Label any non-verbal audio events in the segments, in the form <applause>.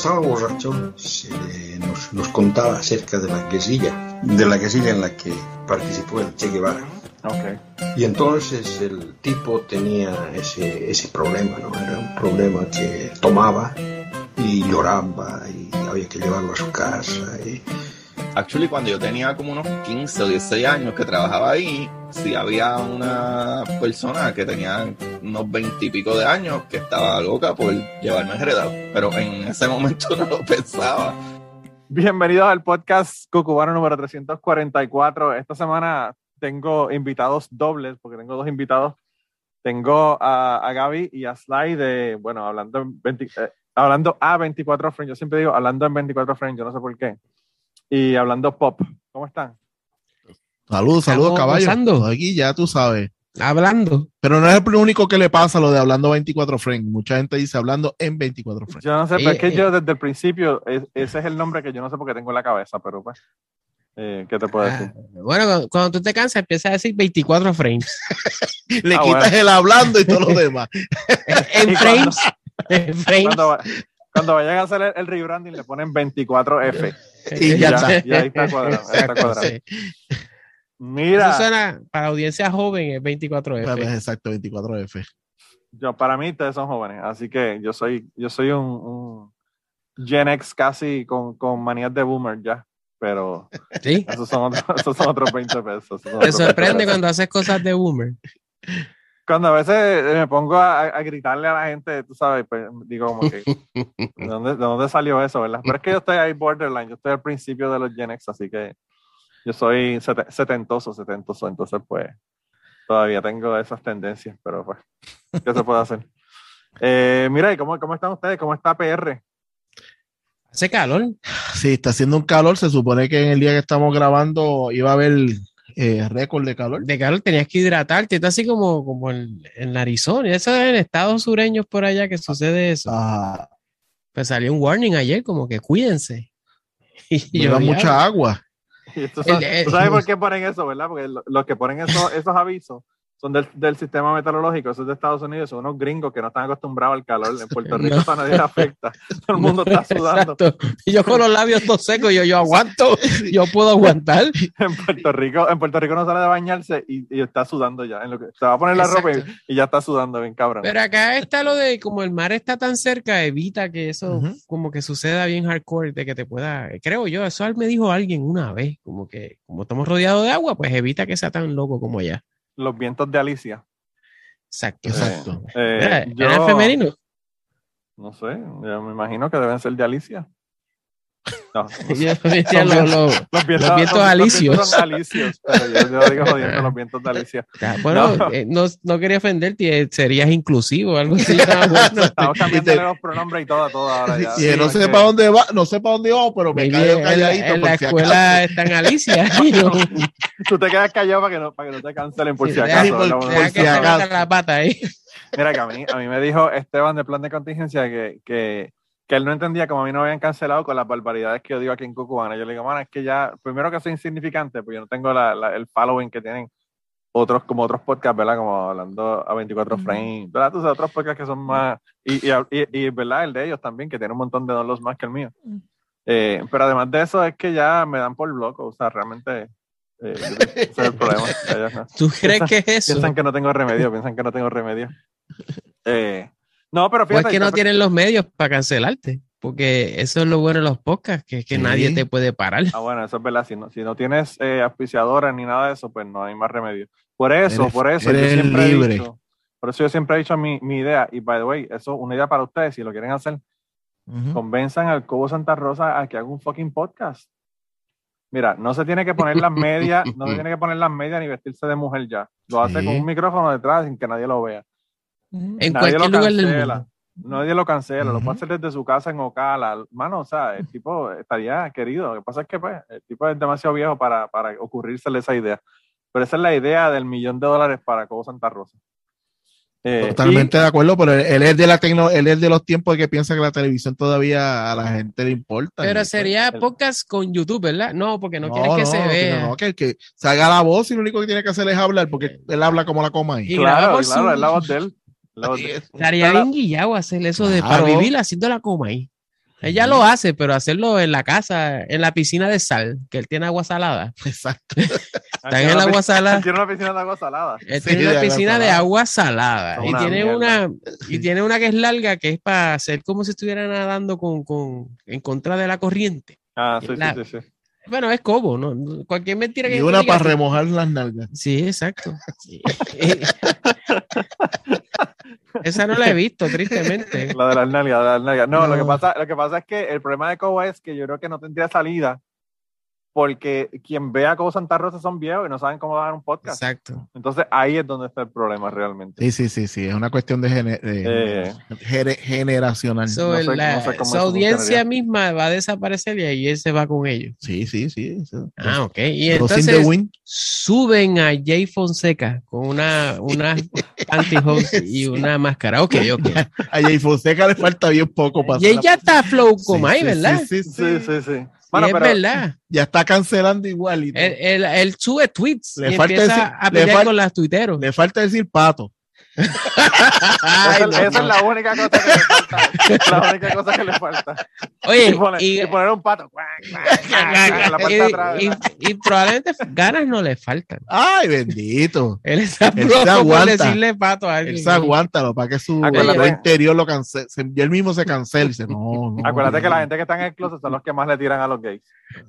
Estaba borracho, se nos, nos contaba acerca de la guerrilla, de la guerrilla en la que participó el Che Guevara. Okay. Y entonces el tipo tenía ese, ese problema, ¿no? Era un problema que tomaba y lloraba y había que llevarlo a su casa. Y... Actually, cuando yo tenía como unos 15 o 16 años que trabajaba ahí, sí había una persona que tenía unos 20 y pico de años que estaba loca por llevarme enredado, pero en ese momento <laughs> no lo pensaba. Bienvenidos al podcast Cucubano número 344. Esta semana tengo invitados dobles, porque tengo dos invitados. Tengo a, a Gaby y a Sly de, bueno, hablando, en 20, eh, hablando a 24 frames. Yo siempre digo hablando en 24 frames, yo no sé por qué. Y hablando pop. ¿Cómo están? Saludos, saludos, caballo. Pasando. Aquí ya tú sabes. Hablando. Pero no es el único que le pasa lo de hablando 24 frames. Mucha gente dice hablando en 24 frames. Yo no sé, pero es que Eh, yo desde el principio, es- ese es el nombre que yo no sé por qué tengo en la cabeza, pero pues, eh, ¿qué te puedo decir? Ah, bueno, cuando, cuando tú te cansas, empiezas a decir 24 frames. <laughs> Le Ah, quitas bueno. el hablando y todo lo demás. <laughs> en <laughs> Y frames. En frames. Cuando, cuando vayan a hacer el, el rebranding, le ponen 24F. Y <laughs> ya está. Y ahí está cuadrado. ahí está Exacto, cuadrado. sí. Mira, Eso suena para audiencia joven, es 24F. Exacto, 24F. yo, para mí ustedes son jóvenes, así que yo soy, yo soy un, un Gen X casi con, con manías de boomer ya, pero Sí. esos son otros, <laughs> esos son otros 20 pesos. Te otros 20 sorprende pesos. cuando haces cosas de boomer. Cuando a veces me pongo a, a gritarle a la gente, tú sabes, pues, digo como que, ¿de <laughs> dónde, ¿de dónde salió eso, verdad? Pero es que yo estoy ahí borderline, yo estoy al principio de los Gen X, así que yo soy sete- setentoso, setentoso, entonces pues todavía tengo esas tendencias, pero pues, ¿qué se puede hacer? <laughs> Eh, mira, ¿y cómo, cómo están ustedes? ¿Cómo está PR? Hace calor. Sí, está haciendo un calor. Se supone que en el día que estamos grabando iba a haber eh, récord de calor. De calor tenías que hidratarte. Está así como, como en, en Arizona. Eso es en estados sureños por allá que sucede eso. Ah, Pues salió un warning ayer, como que cuídense. <laughs> Y lleva mucha agua. <laughs> Y tú sabes, El- el- tú sabes por qué ponen eso, ¿verdad? Porque lo- los que ponen esos, esos avisos son del, del sistema meteorológico, esos de Estados Unidos, son unos gringos que no están acostumbrados al calor. En Puerto Rico No. eso a nadie le afecta. <laughs> Todo el mundo está sudando. Exacto. Y yo con los labios todos secos, yo, yo aguanto, yo puedo aguantar. <laughs> En Puerto Rico, en Puerto Rico no sale de bañarse y, y está sudando ya. En lo que, se va a poner la ropa y, ya está sudando bien cabrón. Pero acá está lo de como el mar está tan cerca, evita que eso como que suceda bien hardcore, de que te pueda, creo yo, eso me dijo alguien una vez, como que como estamos rodeados de agua, pues evita que sea tan loco como allá. Los vientos de Alicia. Exacto. Exacto. Eh, yo- ¿Era femenino? No sé, yo me imagino que deben ser de Alicia. No, Yo decía lo- lo- los vientos, Los vientos alicios. Los <laughs> vientos alicios, pero yo, yo digo jodiendo los vientos de Alicia. Ah, Bueno, No. eh, no, no quería ofenderte, eh, serías inclusivo, algo así. <laughs> Estamos cambiando los pronombres y todo a todo ahora ya. Y no Sí, sé que- para dónde va, no sé para dónde va, pero me callo la, calladito. en la por si escuela está en Alicia. no- Tú te quedas callado para que no, para que no te cancelen por Sí, si acaso. por- por deja si acaso. la pata ahí. Mira, que a mí, a mí me dijo Esteban de plan de contingencia que, que, que él no entendía como a mí no me habían cancelado con las barbaridades que yo digo aquí en Cucubana. Yo le digo, mano, es que ya, primero que soy insignificante, pues yo no tengo la, la- el following que tienen otros, como otros podcasts, ¿verdad? Como hablando a 24 frames, ¿verdad? Sabes, otros podcasts que son más, y, y, y, y, ¿verdad? El de ellos también, que tiene un montón de downloads más que el mío. Eh, pero además de eso, es que ya me dan por loco, o sea, realmente, eh, ese es el problema. <laughs> Ya, ya, ¿Tú crees que es eso? Piensan que no tengo remedio, piensan que no tengo remedio. Eh, <laughs> no, pero O es fíjate. que no tienen los medios para cancelarte. Porque eso es lo bueno de los podcasts, que es que Sí. nadie te puede parar. Ah, bueno, eso es verdad. Si no, si no tienes eh, auspiciadora ni nada de eso, pues no hay más remedio. Por eso, Eres- por eso, yo siempre libre. he dicho, por eso yo siempre he dicho mi, mi idea, y by the way, eso una idea para ustedes, si lo quieren hacer, convenzan al Cobo Santa Rosa a que haga un fucking podcast. Mira, no se tiene que poner las medias, no se <laughs> tiene que poner las medias ni vestirse de mujer ya. Lo hace con un micrófono detrás sin que nadie lo vea. En Nadie cualquier lo lugar del mundo. Nadie lo cancela, lo Ujú. puede hacer desde su casa en Ocala. Mano, o sea, el tipo estaría querido. Lo que pasa es que pues, el tipo es demasiado viejo para, para ocurrírsele esa idea. Pero esa es la idea del millón de dólares para Cobo Santa Rosa. Eh, Totalmente de acuerdo, pero él, es de la tecno, él es de los tiempos que piensa que la televisión todavía a la gente le importa. Pero Y, sería el- podcast con YouTube, ¿verdad? No, porque no, no, quieres que no, se no, vea. no, que, que se haga la voz y lo único que tiene que hacer es hablar, porque él habla como la coma ahí. Y claro, claro, es la voz de él. Estaría bien guillado hacer eso de para vivir haciendo la coma ahí. Ella lo hace, pero hacerlo en la casa, en la piscina de sal, que él tiene agua salada. <laughs> Exacto. Está en el agua salada. <laughs> Tiene una piscina de agua salada. Él Sí, tiene de una agua piscina de agua salada. Y tiene mierda. una, y <laughs> tiene una que es larga, que es para hacer como si estuviera nadando con, con, en contra de la corriente. Ah, sí, La- sí, sí, sí. Bueno, es como, ¿no? Cualquier mentira que Y una diga, para remojar las nalgas. Sí, exacto. Sí. <laughs> Esa no la he visto, tristemente. La de las nalgas, la de las nalgas. No, Lo, que pasa, lo que pasa es que el problema de Cobo es que yo creo que no tendría salida porque quien vea Cobo Santa Rosa son viejos y no saben cómo dar un podcast. Exacto. Entonces ahí es donde está el problema realmente. Sí, sí, sí, sí. Es una cuestión de, gene- de- Eh. generacional. So, No sé- la- no sé cómo su audiencia misma va a desaparecer y ahí él se va con ellos. Sí, sí, sí. sí. Ah, ok. Y entonces suben a Jay Fonseca con una, una <laughs> pantyhose y una máscara. Ok, ok. <laughs> A Jay Fonseca le falta bien poco para Jay ya está flow Sí, como ahí, sí, ¿verdad? Sí, sí, Sí, sí. Bueno, es pero verdad. Ya está cancelando igual. y. Él, él- él sube tweets Le y falta empieza decir- a le pelear fal- con las tuiteros. Le falta decir pato. Esa, Ay, no, esa no. es la única cosa que le falta. La única cosa que le falta. Oye, y, poner, y, y poner un pato. <laughs> y- probablemente ganas no le faltan. Ay, bendito. Él está Él se loco por aguanta. decirle pato a alguien. Él se aguanta, lo para que su interior lo cancela. Y él mismo se cancela y dice, no, no. Acuérdate que la gente que está en el closet son los que más le tiran a los gays.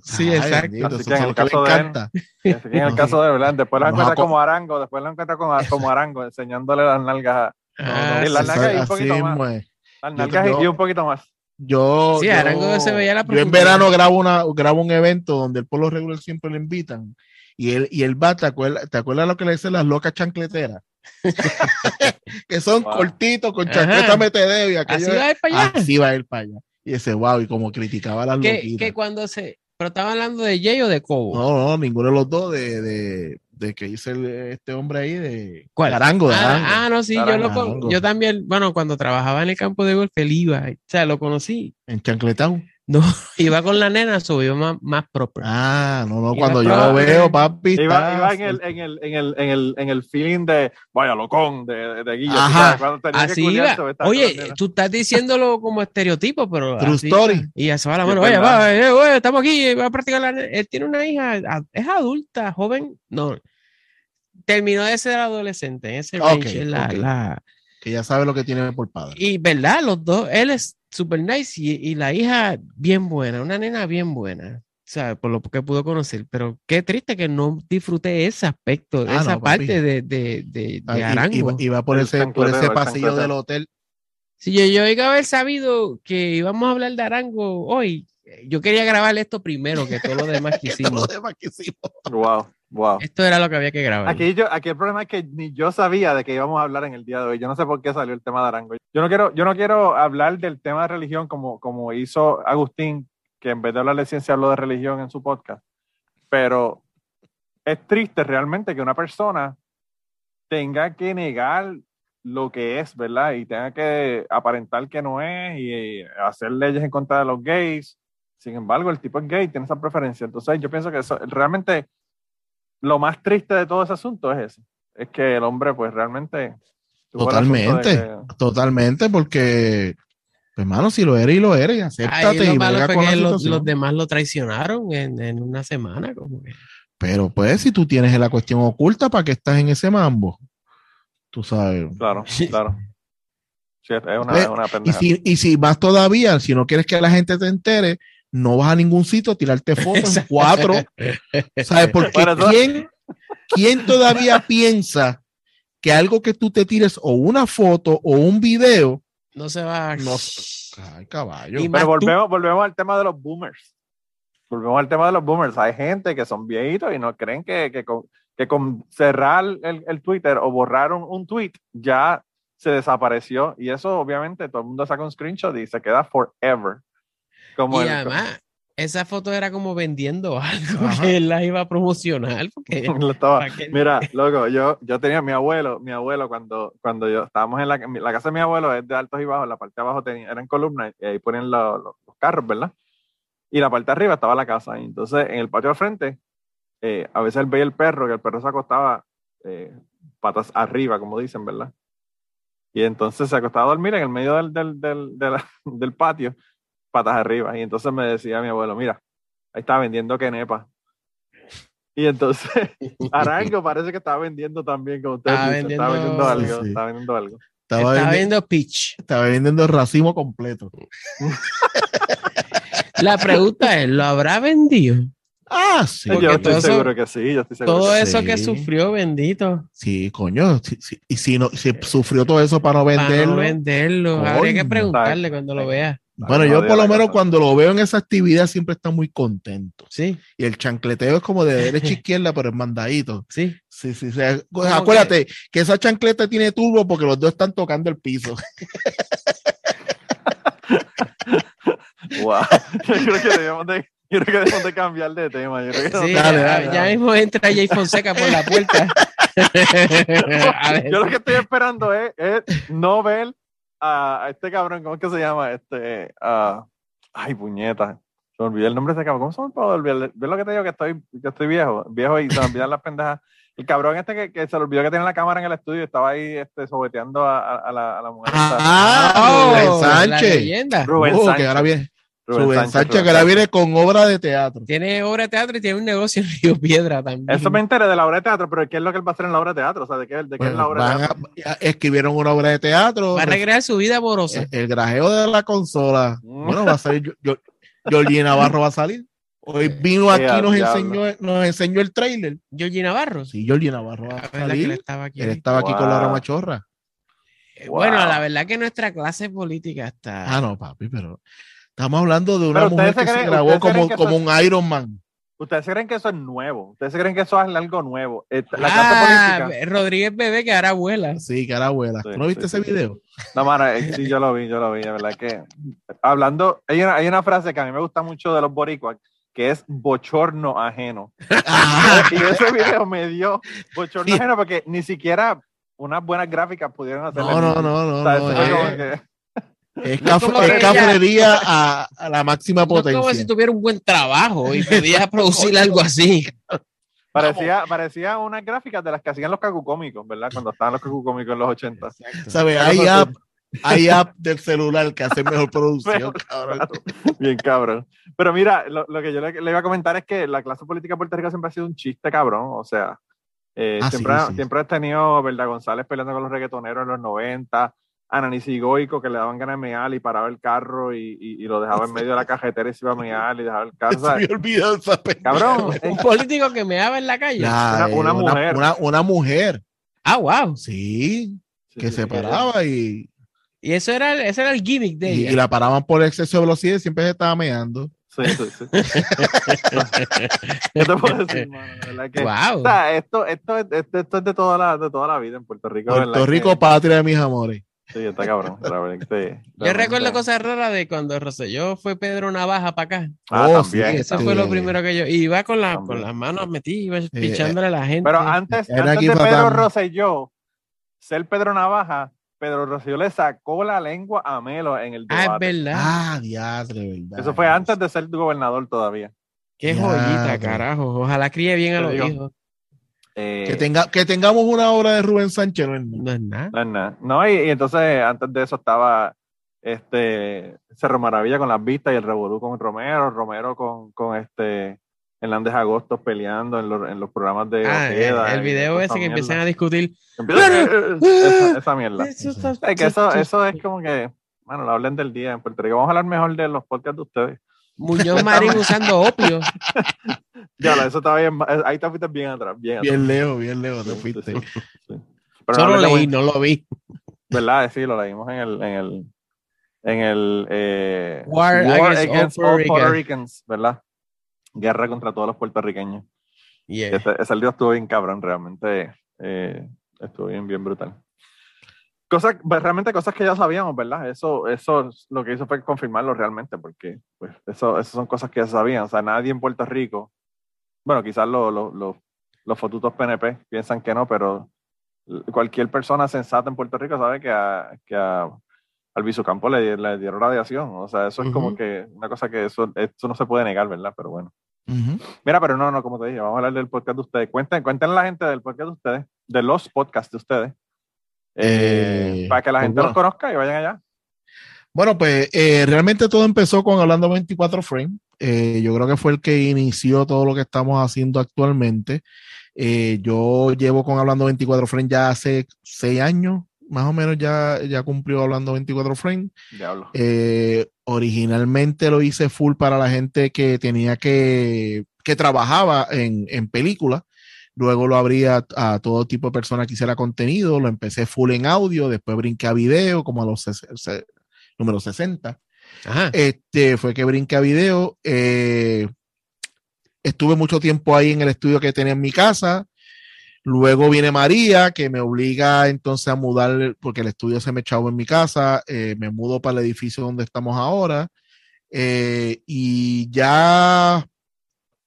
Sí, Ay, exacto. bendito, Así que en el caso de él, encanta. Así que en el caso de verdad, después lo encuentra como Arango, después lo encuentra como, como Arango, enseñándole las nalgas, a- Ah, y las nalgas y un Así poquito más. es. las Yo- nalgas yo- y un poquito más. Yo, Sí, yo- se veía la yo en verano grabo una grabo un evento donde el pueblo regular siempre lo invitan y él y él va, ¿te acuerdas, ¿te acuerdas lo que le dicen las locas chancleteras? <laughs> que son Wow. cortitos con chancleta metedeo y aquello. Así va a ir para allá. Así va a ir para allá. Y ese wow, y como criticaba a las que, loquitas. que cuando se. Pero estaba hablando de Jay o de Cobo. No, no, ninguno de los dos de, de, de que dice el- este hombre ahí de ¿Cuál? Arango, de Arango. Ah, ah, no, sí, yo, lo yo también, bueno, cuando trabajaba en el campo de golf, él iba, o sea, lo conocí. En chancletao. No, <laughs> iba con la nena, subió más, más proper. Ah, no, no, cuando la yo lo veo, papi. Iba, está- iba en, el, en, el, en, el, en, el, en el feeling de vaya locón de, de Guillo. Ajá. cuando tenía que Así culiarse, iba. Oye, tú estás diciéndolo como estereotipo, pero. True así story. Y ya se va la mano. Oye, va, eh, oye, estamos aquí, va a practicar la. Él tiene una hija, es adulta, joven. No. Terminó de ser adolescente en ese Ok, range, la- ok. la, que ya sabe lo que tiene por padre. Y verdad, los dos, él es super nice y, y la hija bien buena, una nena bien buena, ¿sabes? Por lo que pudo conocer. Pero qué triste que no disfruté ese aspecto, Ah, esa no, parte de, de, de, Ah, de Arango. y va por El ese, por ese pasillo del hotel. Si yo, yo iba a haber sabido que íbamos a hablar de Arango hoy, yo quería grabar esto primero que todo lo demás que <laughs> Todo hicimos. lo demás que hicimos. Wow, wow. Esto era lo que había que grabar. Aquí, yo, aquí el problema es que ni yo sabía de que íbamos a hablar en el día de hoy. Yo no sé por qué salió el tema de Arango. Yo no quiero, yo no quiero hablar del tema de religión como, como hizo Agustín, que en vez de hablar de ciencia habló de religión en su podcast. Pero es triste realmente que una persona tenga que negar lo que es, ¿verdad? Y tenga que aparentar que no es y hacer leyes en contra de los gays. Sin embargo, el tipo es gay, tiene esa preferencia. Entonces, yo pienso que eso, realmente lo más triste de todo ese asunto es eso. Es que el hombre, pues realmente. Totalmente, que- totalmente, porque, pues, hermano, si lo eres y lo eres, acéptate lo y malo fue con la que los, situación. los demás lo traicionaron en, en una semana. Como que. Pero, pues, si tú tienes la cuestión oculta, ¿para qué estás en ese mambo? Tú sabes. Claro, <laughs> claro. Sí, es una, Ve, es una Y pendeja. si, y si más todavía, si no quieres que la gente te entere, no vas a ningún sitio a tirarte fotos en cuatro. ¿Sabes? <laughs> Porque Bueno, ¿quién, ¿quién todavía piensa que algo que tú te tires o una foto o un video, No se va. no Ay, caballo. Y Pero tú- volvemos, volvemos al tema de los boomers. Volvemos al tema de los boomers. Hay gente que son viejitos y no creen que, que, con, que con cerrar el, el Twitter o borrar un, un tweet ya se desapareció. Y eso, obviamente, todo el mundo saca un screenshot y se queda forever. Como Y el- además, esa foto era como vendiendo algo Ajá. que él la iba a promocionar. Porque, <laughs> Lo estaba-. Mira, loco, yo, yo tenía mi abuelo, mi abuelo cuando, cuando yo estábamos en la, la casa de mi abuelo, es de altos y bajos, la parte de abajo tenía, eran columnas y ahí ponían lo- lo- los carros, ¿verdad? Y la parte de arriba estaba la casa. Y entonces, en el patio al frente, eh, a veces él veía el perro, que el perro se acostaba eh, patas arriba, como dicen, ¿verdad? Y entonces se acostaba a dormir en el medio del, del, del- <laughs> del patio. Patas arriba. Y entonces me decía mi abuelo, mira, ahí está vendiendo quenepa. Y entonces <laughs> Arango parece que estaba vendiendo también, como ustedes Estaba dicen, estaba vendiendo- vendiendo algo, Sí. estaba vendiendo algo. Estaba, Estaba vendi- viendo Peach. estaba vendiendo el racimo completo. <laughs> La pregunta es, ¿lo habrá vendido? Ah, sí. Porque yo estoy eso- seguro que sí, yo estoy seguro Todo que eso sí. que sufrió, bendito. Sí, coño. sí, sí. Y si, no, si sufrió todo eso para no Para venderlo. no venderlo. Habría que preguntarle cuando lo vea. Bueno, yo por lo menos cuando lo veo en esa actividad siempre está muy contento. Sí, Y el chancleteo es como de <laughs> derecha a izquierda, pero es mandadito. sí. Sí, sí, sí. Pues, ¿Cómo Acuérdate que? esa chancleta tiene turbo porque los dos están tocando el piso. <laughs> <laughs> Wow. Yo creo que debemos de, yo creo que debemos de cambiar de tema. Yo creo que Sí, Dale, ya, dale, ya mismo entra Jay Fonseca por la puerta. Yo lo que estoy esperando es, es no ver a, a este cabrón, ¿cómo es que se llama? Este, ah, ay, puñeta. Se me olvidó el nombre de ese cabrón. ¿Cómo se me puede olvidar? ¿Ves lo que te digo? Que estoy, que estoy viejo, viejo y se me olvidan las pendejas. El cabrón este que, que se le olvidó que tenía la cámara en el estudio y estaba ahí este, sobeteando a, a- a la, a la mujer. esta. Ah, Rubén Oh, la Sánchez. leyenda. Rubén Oh, que ahora viene, Rubén Rubén Sánchez, que ahora viene con obra de teatro. Tiene obra de teatro y tiene un negocio en Río Piedra también. Eso me enteré de la obra de teatro, pero ¿qué es lo que él va a hacer en la obra de teatro? O sea, ¿de qué, de qué es la obra de teatro? a- escribieron una obra de teatro. Va a recrear su vida amorosa. el, el grajeo de la consola. Mm. Bueno, va a salir. Yo, yo, Georgie Navarro va a salir. Hoy vino <laughs> aquí, Eh, nos enseñó, nos enseñó el trailer. Georgie Navarro. Sí, Georgie Navarro va a él salir. estaba aquí. Él estaba aquí con la Wow. ramachorra. Eh, Bueno, Wow. la verdad que nuestra clase política está. Ah, no, papi, pero estamos hablando de una mujer que se grabó como, como un Iron Man. ¿Ustedes creen que eso es nuevo? ¿Ustedes creen que eso es algo nuevo? Eh, La Ah, política. Rodríguez Bebé, que ahora abuela. Sí, que era abuela. Sí, ¿Tú no viste sí, ese sí. video? No, mano, eh, sí, yo lo vi, yo lo vi, de verdad que. Hablando, hay una, hay una frase que a mí me gusta mucho de los boricuas, que es bochorno ajeno. Ah, <laughs> Y ese video me dio bochorno Sí. ajeno porque ni siquiera unas buenas gráficas pudieron hacer. no, no, no, no. O sea, no, eso fue es- No cafrería <laughs> a, a la máxima No es como potencia. si tuviera un buen trabajo y podía <laughs> producir algo así. parecía, parecía unas gráficas de las que hacían los cacucómicos, ¿verdad? Cuando estaban los cacucómicos en los 80. ¿Sabes? Hay app, hay <laughs> app del celular que hace mejor producción, cabrón. Bien cabrón. Pero mira, lo, lo que yo le, le iba a comentar es que la clase política de Puerto Rico siempre ha sido un chiste cabrón. O sea, eh, Ah, siempre, sí, sí. siempre has tenido Verdad González peleando con los reggaetoneros en los 90, Ananis Goico que le daban ganas de mear y paraba el carro y, y- y lo dejaba en medio de la cajetera y se iba a mear y dejaba el carro. <laughs> Se me olvidó esa cabrón, eh, Un político que me daba en la calle. Ya, Una- una eh, mujer. Una, una mujer, Ah, wow. sí, sí, que sí, se sí, paraba y, Y eso era, el- ese era el gimmick de y, ella. y la paraban por exceso de velocidad y siempre se estaba meando. Sí, sí, sí. ¿Qué te puedo decir, mano? De verdad que- Wow. o sea, esto, esto, es- esto, esto es de toda, la, de toda la vida en Puerto Rico. Puerto. Rico, Que- patria de mis amores. Sí, está cabrón. realmente- Yo recuerdo cosas raras de cuando Rosselló fue Pedro Navaja para acá. Ah, Oh, también. sí, Eso fue lo primero que yo. Iba con, la, con las manos metidas, iba pichándole a la gente. Pero antes, Era antes aquí de Pedro. Rosselló ser Pedro Navaja, Pedro Rosselló le sacó la lengua a Melo en el ah, es debate. verdad. Ah, diadre, verdad. Eso fue antes de ser gobernador todavía. Qué joyita, carajo. Ojalá críe bien a Te los digo. hijos. Eh, Que, tenga, que tengamos una obra de Rubén Sánchez, ¿no? es nada. No es nada. no, es nada. No, y, y entonces antes de eso estaba este Cerro Maravilla con las vistas y el Revolú con Romero, Romero con, con este Hernández Agostos peleando en los, en los programas de Ah, Ojeda el, el video ese que empiezan a discutir. Empieza- esa, esa mierda. Eso Es que eso, eso es como que, bueno, la hablen del día en Puerto Rico. Vamos a hablar mejor de los podcasts de ustedes. Muñoz Marín usando opio. <laughs> Ya, eso está bien. Ahí te fuiste bien atrás, bien atrás. Bien lejos, bien lejos, te Sí, fuiste. sí, sí. Pero Solo no leí, no lo vi. ¿Verdad? Sí, lo leímos en el, en el, en el eh, War against all all Puerto Puerto Ricans. ¿verdad? Guerra contra todos los puertorriqueños. Yeah. Ese, ese video estuvo bien cabrón, realmente eh, estuvo bien, bien brutal. Cosas, pues, realmente cosas que ya sabíamos, ¿verdad? Eso, eso es- lo que hizo fue confirmarlo realmente, porque pues, eso, eso son cosas que ya sabían. O sea, nadie en Puerto Rico, bueno, quizás los los los- los fotutos PNP piensan que no, pero cualquier persona sensata en Puerto Rico sabe que a, que a Albizu Campo le, le dieron radiación. O sea, eso es como que una cosa que eso, eso no se puede negar, ¿verdad? Pero bueno. Mira, pero no, no, como te dije, vamos a hablar del podcast de ustedes. Cuenten, cuenten a la gente del podcast de ustedes, de los podcasts de ustedes, eh, para que la pues gente los conozca y vayan allá. Bueno, pues eh, realmente todo empezó con Hablando 24 Frame. Eh, yo creo que fue el que inició todo lo que estamos haciendo actualmente. Eh, yo llevo con Hablando 24 Frame ya hace seis años, más o menos ya, ya cumplió Hablando 24 Frame. Diablo. Originalmente lo hice full para la gente que tenía que, que trabajaba en, en películas. Luego lo abrí a, a todo tipo de personas que hiciera contenido. Lo empecé full en audio, después brinqué a video, como a los número 60. Ajá. Este fue que brinqué a video. eh, estuve mucho tiempo ahí en el estudio que tenía en mi casa. Luego viene María, que me obliga entonces a mudar, porque el estudio se me echaba en mi casa. eh, me mudo para el edificio donde estamos ahora. eh, y ya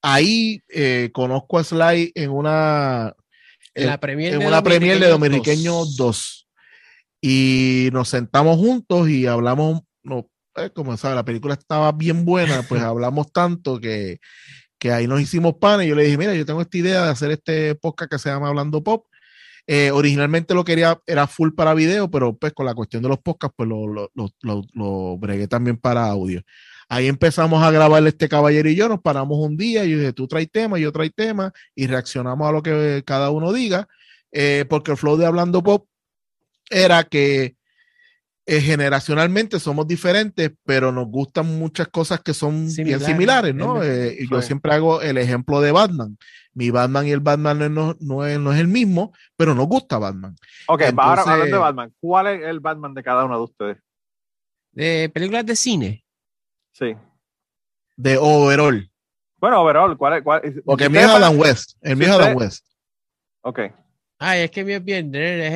ahí eh, conozco a Sly en una, En la premier en de una premier de Dominiqueño Dominiqueño 2. 2. Y nos sentamos juntos y hablamos, no, eh, como sabes, la película estaba bien buena, pues <laughs> hablamos tanto que, que ahí nos hicimos panes. Yo le dije, mira, yo tengo esta idea de hacer este podcast que se llama Hablando Pop. Eh, originalmente lo quería, era full para video, pero pues con la cuestión de los podcasts, pues lo, lo, lo, lo bregué también para audio. Ahí empezamos a grabar este caballero y yo, nos paramos un día y yo dije, tú traes tema, yo trae tema y reaccionamos a lo que cada uno diga, eh, porque el flow de Hablando Pop era que eh, generacionalmente somos diferentes, pero nos gustan muchas cosas que son bien Similares. ¿no? Eh, y yo siempre hago el ejemplo de Batman. Mi Batman y el Batman no, no, no es, no es el mismo, pero nos gusta Batman. Ok, Entonces- ahora hablando de Batman, ¿cuál es el Batman de cada uno de ustedes? De películas de cine. Sí. De overall. Bueno, overall, ¿cuál es? Cuál es? Porque el ¿Ustedes mío es Adam West. El mío es Adam West. Ok. Ay, es que mi es bien nerd, es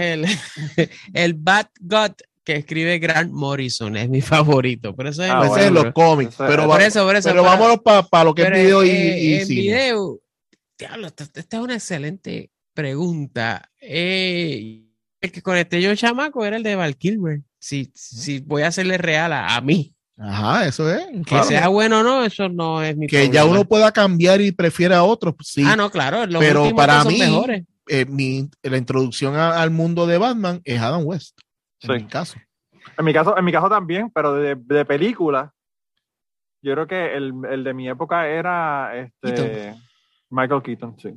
el, <laughs> el Bat God que escribe Grant Morrison, es mi favorito. Pero eso es, Ah, Ese bueno, es en los pero- cómics. eso- pero por eso, por eso. pero para- vámonos para lo que pero, es video y, eh, y en cine. video, diablo, esta, esta es una excelente pregunta. Eh, el que conecté yo, chamaco, era el de Val Kilmer. Si, si voy a hacerle real a, a mí, Ajá, eso es. que Claro. sea bueno o no, eso no es mi Que ya uno pueda cambiar y prefiere a otros, pues sí. Ah, no, claro, los Pero para mí- mejores. Eh, mi, la introducción a- al mundo de Batman es Adam West. En mi caso. En mi caso, en mi caso también, pero de, de película, yo creo que el, el de mi época era este, Keaton. Michael Keaton, sí.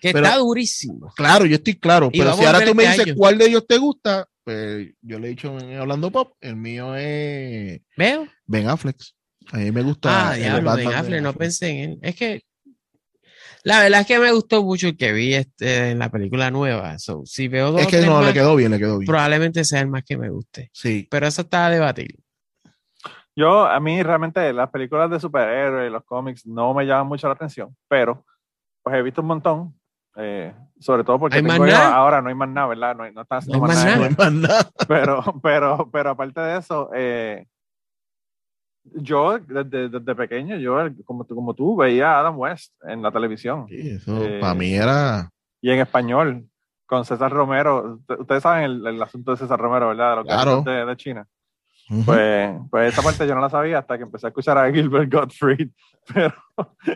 Que pero- está durísimo. Claro, yo estoy claro. Y Pero si ahora tú me este dices año. cuál de ellos te gusta, pues yo le he dicho en Hablando Pop, el mío es ¿Veo? Ben Affleck. A mí me gusta. Ah, el diablo, Batman Ben Affleck, no pensé en él. Es que la verdad es que me gustó mucho el que vi este, en la película nueva. So, si veo dos Es que no, más, le quedó bien, le quedó bien. probablemente sea el más que me guste. Sí. Pero eso está a debatir. Yo, a mí realmente las películas de superhéroes, los cómics, no me llaman mucho la atención, pero pues he visto un montón, eh, sobre todo porque ¿Hay más tengo yo- ahora no hay más nada, ¿verdad? No, hay- no están haciendo No hay más más nada. <laughs> Pero, pero, pero aparte de eso, eh, yo desde, desde pequeño, yo como, tú- como tú veía a Adam West en la televisión Sí, eso Eh, para mí era. y en español con César Romero. Usted- Ustedes saben el, el asunto de César Romero, ¿verdad? De los Claro. de, de China. Ujú. Pues, pues esa parte yo no la sabía hasta que empecé a escuchar a Gilbert Gottfried. <laughs> Pero,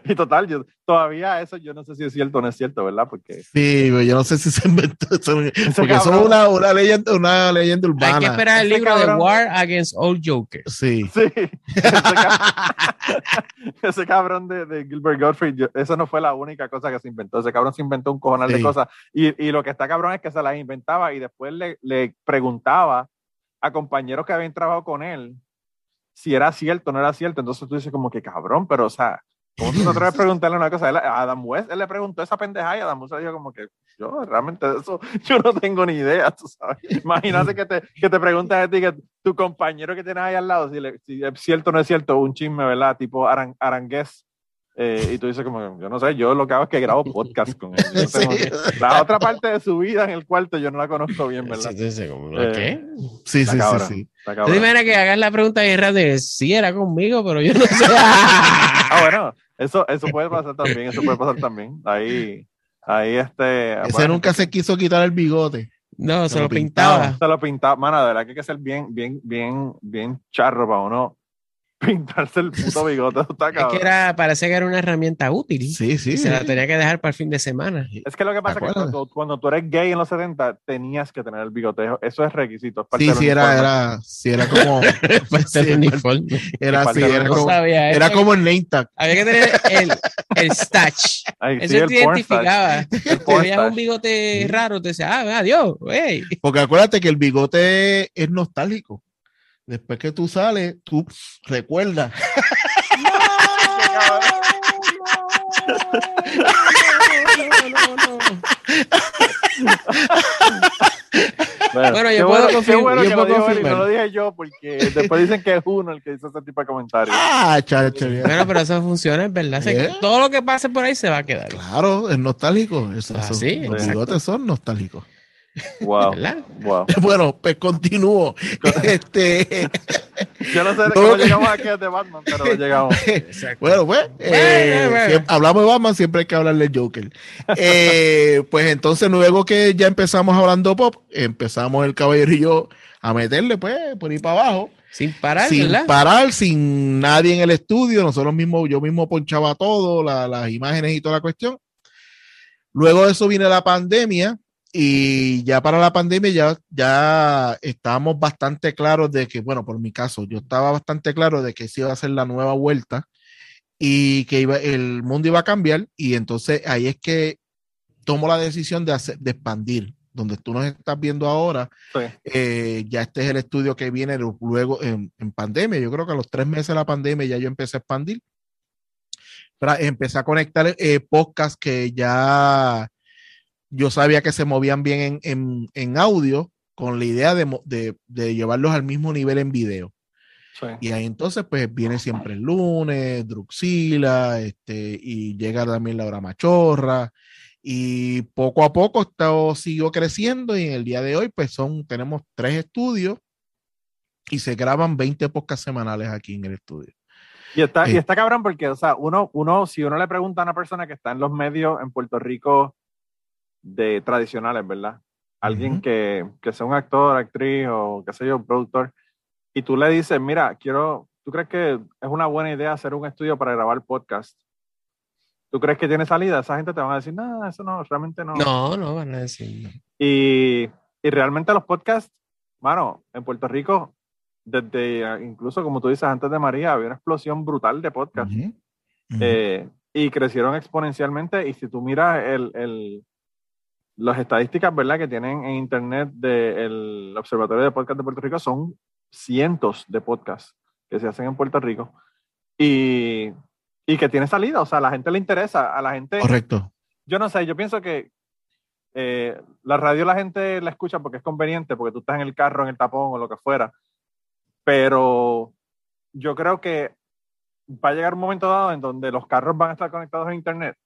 y total, yo todavía eso yo no sé si es cierto o no es cierto, ¿verdad? Porque Sí, yo no sé si se inventó <laughs> eso. Porque eso es cabrón. una, una leyenda, una leyenda urbana. Hay que esperar el libro cabrón- de War Against All Jokers. Sí. sí, <laughs> ese, ca- ese cabrón de, de Gilbert Gottfried, yo- eso no fue la única cosa que se inventó. Ese cabrón se inventó un cojonal de Sí. cosas. Y, y lo que está cabrón es que se las inventaba y después le, le preguntaba a compañeros que habían trabajado con él si era cierto o no era cierto. Entonces tú dices como que cabrón, pero o sea, ¿cómo tú te atreves a <laughs> preguntarle una cosa? Él- a Adam West, él le preguntó esa pendeja y Adam West le dijo como que yo realmente de eso, <laughs> yo no tengo ni idea, tú sabes. Imagínate que te, que te preguntes a ti que tu compañero que tienes ahí al lado, si, le- si es cierto o no es cierto, un chisme, ¿verdad? Tipo aran, arangués. Eh, y tú dices como, yo no sé, yo lo que hago es que grabo podcast con él. <laughs> Ni- la otra parte de su vida en el cuarto yo no la conozco bien, ¿verdad? Entonces, como, Eh, ¿Qué? Sí, sí, sí, sí. está ¿Tú cabrón. te imaginas que hagas la pregunta bien rápido? Sí, era conmigo, pero yo no sé. <laughs> Ah, bueno, eso, eso puede pasar también, eso puede pasar también. Ahí, ahí este. Ese bueno, nunca se quiso quitar el bigote. No, se lo lo pintaba. pintaba. Se lo pintaba, mano, de verdad que hay que ser bien, bien, bien, bien charro para uno <laughs> pintarse el puto bigote. Está Es que era, parece que era una herramienta útil. Sí, sí. Y se la tenía que dejar para el fin de semana. Es que lo que pasa es que cuando, cuando tú eres gay en los 70 tenías que tener el bigotejo. Eso es requisito. es Sí, sí, era, era, sí, era como, <laughs> sí, uniforme. era era No como, sabía era como el name tag. Había que tener el, el stash. Ay, Eso sí, el te identificaba. Te veías un bigote raro, te decía, ah, adiós, hey. Porque acuérdate que el bigote es nostálgico. Después que tú sales, tú recuerdas. Bueno, yo puedo bueno, qué confirmar- bueno yo que lo puedo él y no confirmar. lo dije yo, porque después dicen que es uno el que hizo ese tipo de comentarios. Ah, chacho. Bueno, pero eso funciona, es verdad. O sea. Todo lo que pase por ahí se va a quedar. Claro, es nostálgico. Eso, Ah, sí, los exacto. bigotes son nostálgicos. Wow. <laughs> Bueno, pues continúo. <laughs> Este, Yo no sé Todo cómo llegamos aquí de Batman, pero <laughs> llegamos. bueno, pues, eh, hablamos de Batman, siempre hay que hablarle de Joker. Eh, pues entonces, luego que ya empezamos hablando pop, empezamos el caballero y yo a meterle, pues, por ahí para abajo. Sin parar, sin ¿verdad? parar, sin nadie en el estudio, nosotros mismos, yo mismo ponchaba todo, la- las imágenes y toda la cuestión. Luego de eso viene la pandemia y ya para la pandemia ya, ya estábamos bastante claros de que, bueno, por mi caso, yo estaba bastante claro de que sí iba a ser la nueva vuelta y que iba, el mundo iba a cambiar y entonces ahí es que tomo la decisión de, hacer, de expandir, donde tú nos estás viendo ahora, Sí. eh, ya este es el estudio que viene luego en, en pandemia. Yo creo que a los tres meses de la pandemia ya yo empecé a expandir. Pero empecé a conectar eh, podcasts que ya yo sabía que se movían bien en, en- en audio con la idea de, de- de llevarlos al mismo nivel en video. Sí. Y ahí entonces, pues viene siempre el lunes, Druxila, este, y llega también la hora machorra. Y poco a poco esto siguió creciendo y en el día de hoy, pues son, tenemos tres estudios y se graban 20 podcasts semanales aquí en el estudio. Y está, y Eh. está cabrón porque, o sea, uno, uno, si uno le pregunta a una persona que está en los medios en Puerto Rico de tradicionales, ¿verdad? Alguien Ujú. que, que sea un actor, actriz o qué sé yo, productor, y tú le dices, mira, quiero, ¿tú crees que es una buena idea hacer un estudio para grabar podcast? ¿Tú crees que tiene salida? Esa gente te van a decir, no, eso no, realmente no. No, no van a decir. Y, y realmente los podcasts, mano, en Puerto Rico, desde incluso como tú dices antes de María, había una explosión brutal de podcasts. Ujú. Ujú. Eh, y crecieron exponencialmente. Y si tú miras el, el- las estadísticas ¿verdad? que tienen en internet del Observatorio de Podcast de Puerto Rico, son cientos de podcasts que se hacen en Puerto Rico y, y que tiene salida. O sea, a la gente le interesa, a la gente Correcto. yo no sé, yo pienso que eh, la radio la gente la escucha porque es conveniente, porque tú estás en el carro, en el tapón o lo que fuera. Pero yo creo que va a llegar un momento dado en donde los carros van a estar conectados a internet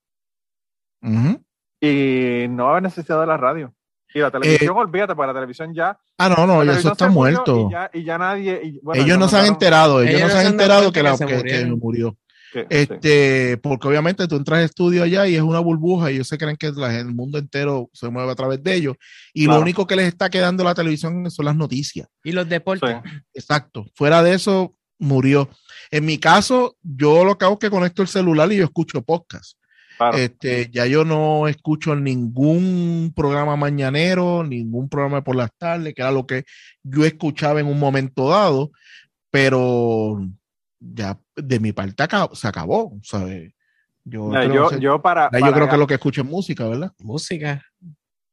Ujú. Y no va a haber necesidad de la radio. Y la televisión, olvídate, porque la televisión ya. Ah, no, no, eso está muerto. Y ya, y ya nadie. y, bueno, ellos ya no se han enterado, ellos, Ellos no se han no se han dado enterado que, la, que que- murió. sí. Este, porque obviamente tú entras al estudio allá y es una burbuja y ellos se creen que la- el mundo entero se mueve a través de ellos. Y Claro. lo único que les está quedando la televisión son las noticias. Y los deportes. Sí. Exacto. Fuera de eso, murió. En mi caso, yo lo que hago es que conecto el celular y yo escucho podcast. Claro. Este, ya yo no escucho ningún programa mañanero, ningún programa por las tardes, que era lo que yo escuchaba en un momento dado, pero ya de mi parte se acabó, ¿sabes? Yo, creo, yo, que- yo para, yo creo que lo que escucho es música, ¿verdad? Música.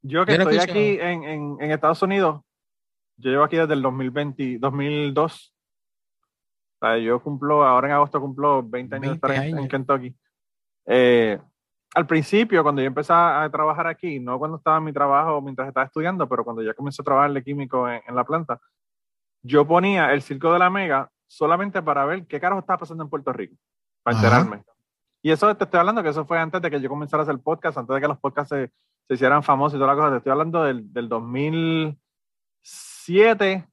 Yo que Yo no estoy escucho- aquí en, en, en Estados Unidos, yo llevo aquí desde el 2020, 2002. O sea, yo cumplo, ahora en agosto cumplo 20 años de 20 estar en, en años. Kentucky. Eh, al principio, cuando yo empecé a trabajar aquí, no cuando estaba en mi trabajo mientras estaba estudiando, pero cuando ya comencé a trabajar de químico en, en la planta, yo ponía el Circo de la Mega solamente para ver qué carajo estaba pasando en Puerto Rico, para Ajá. enterarme. Y eso te estoy hablando que eso fue antes de que yo comenzara a hacer podcast, antes de que los podcasts se, se hicieran famosos y toda la cosa. Te estoy hablando del, del 2007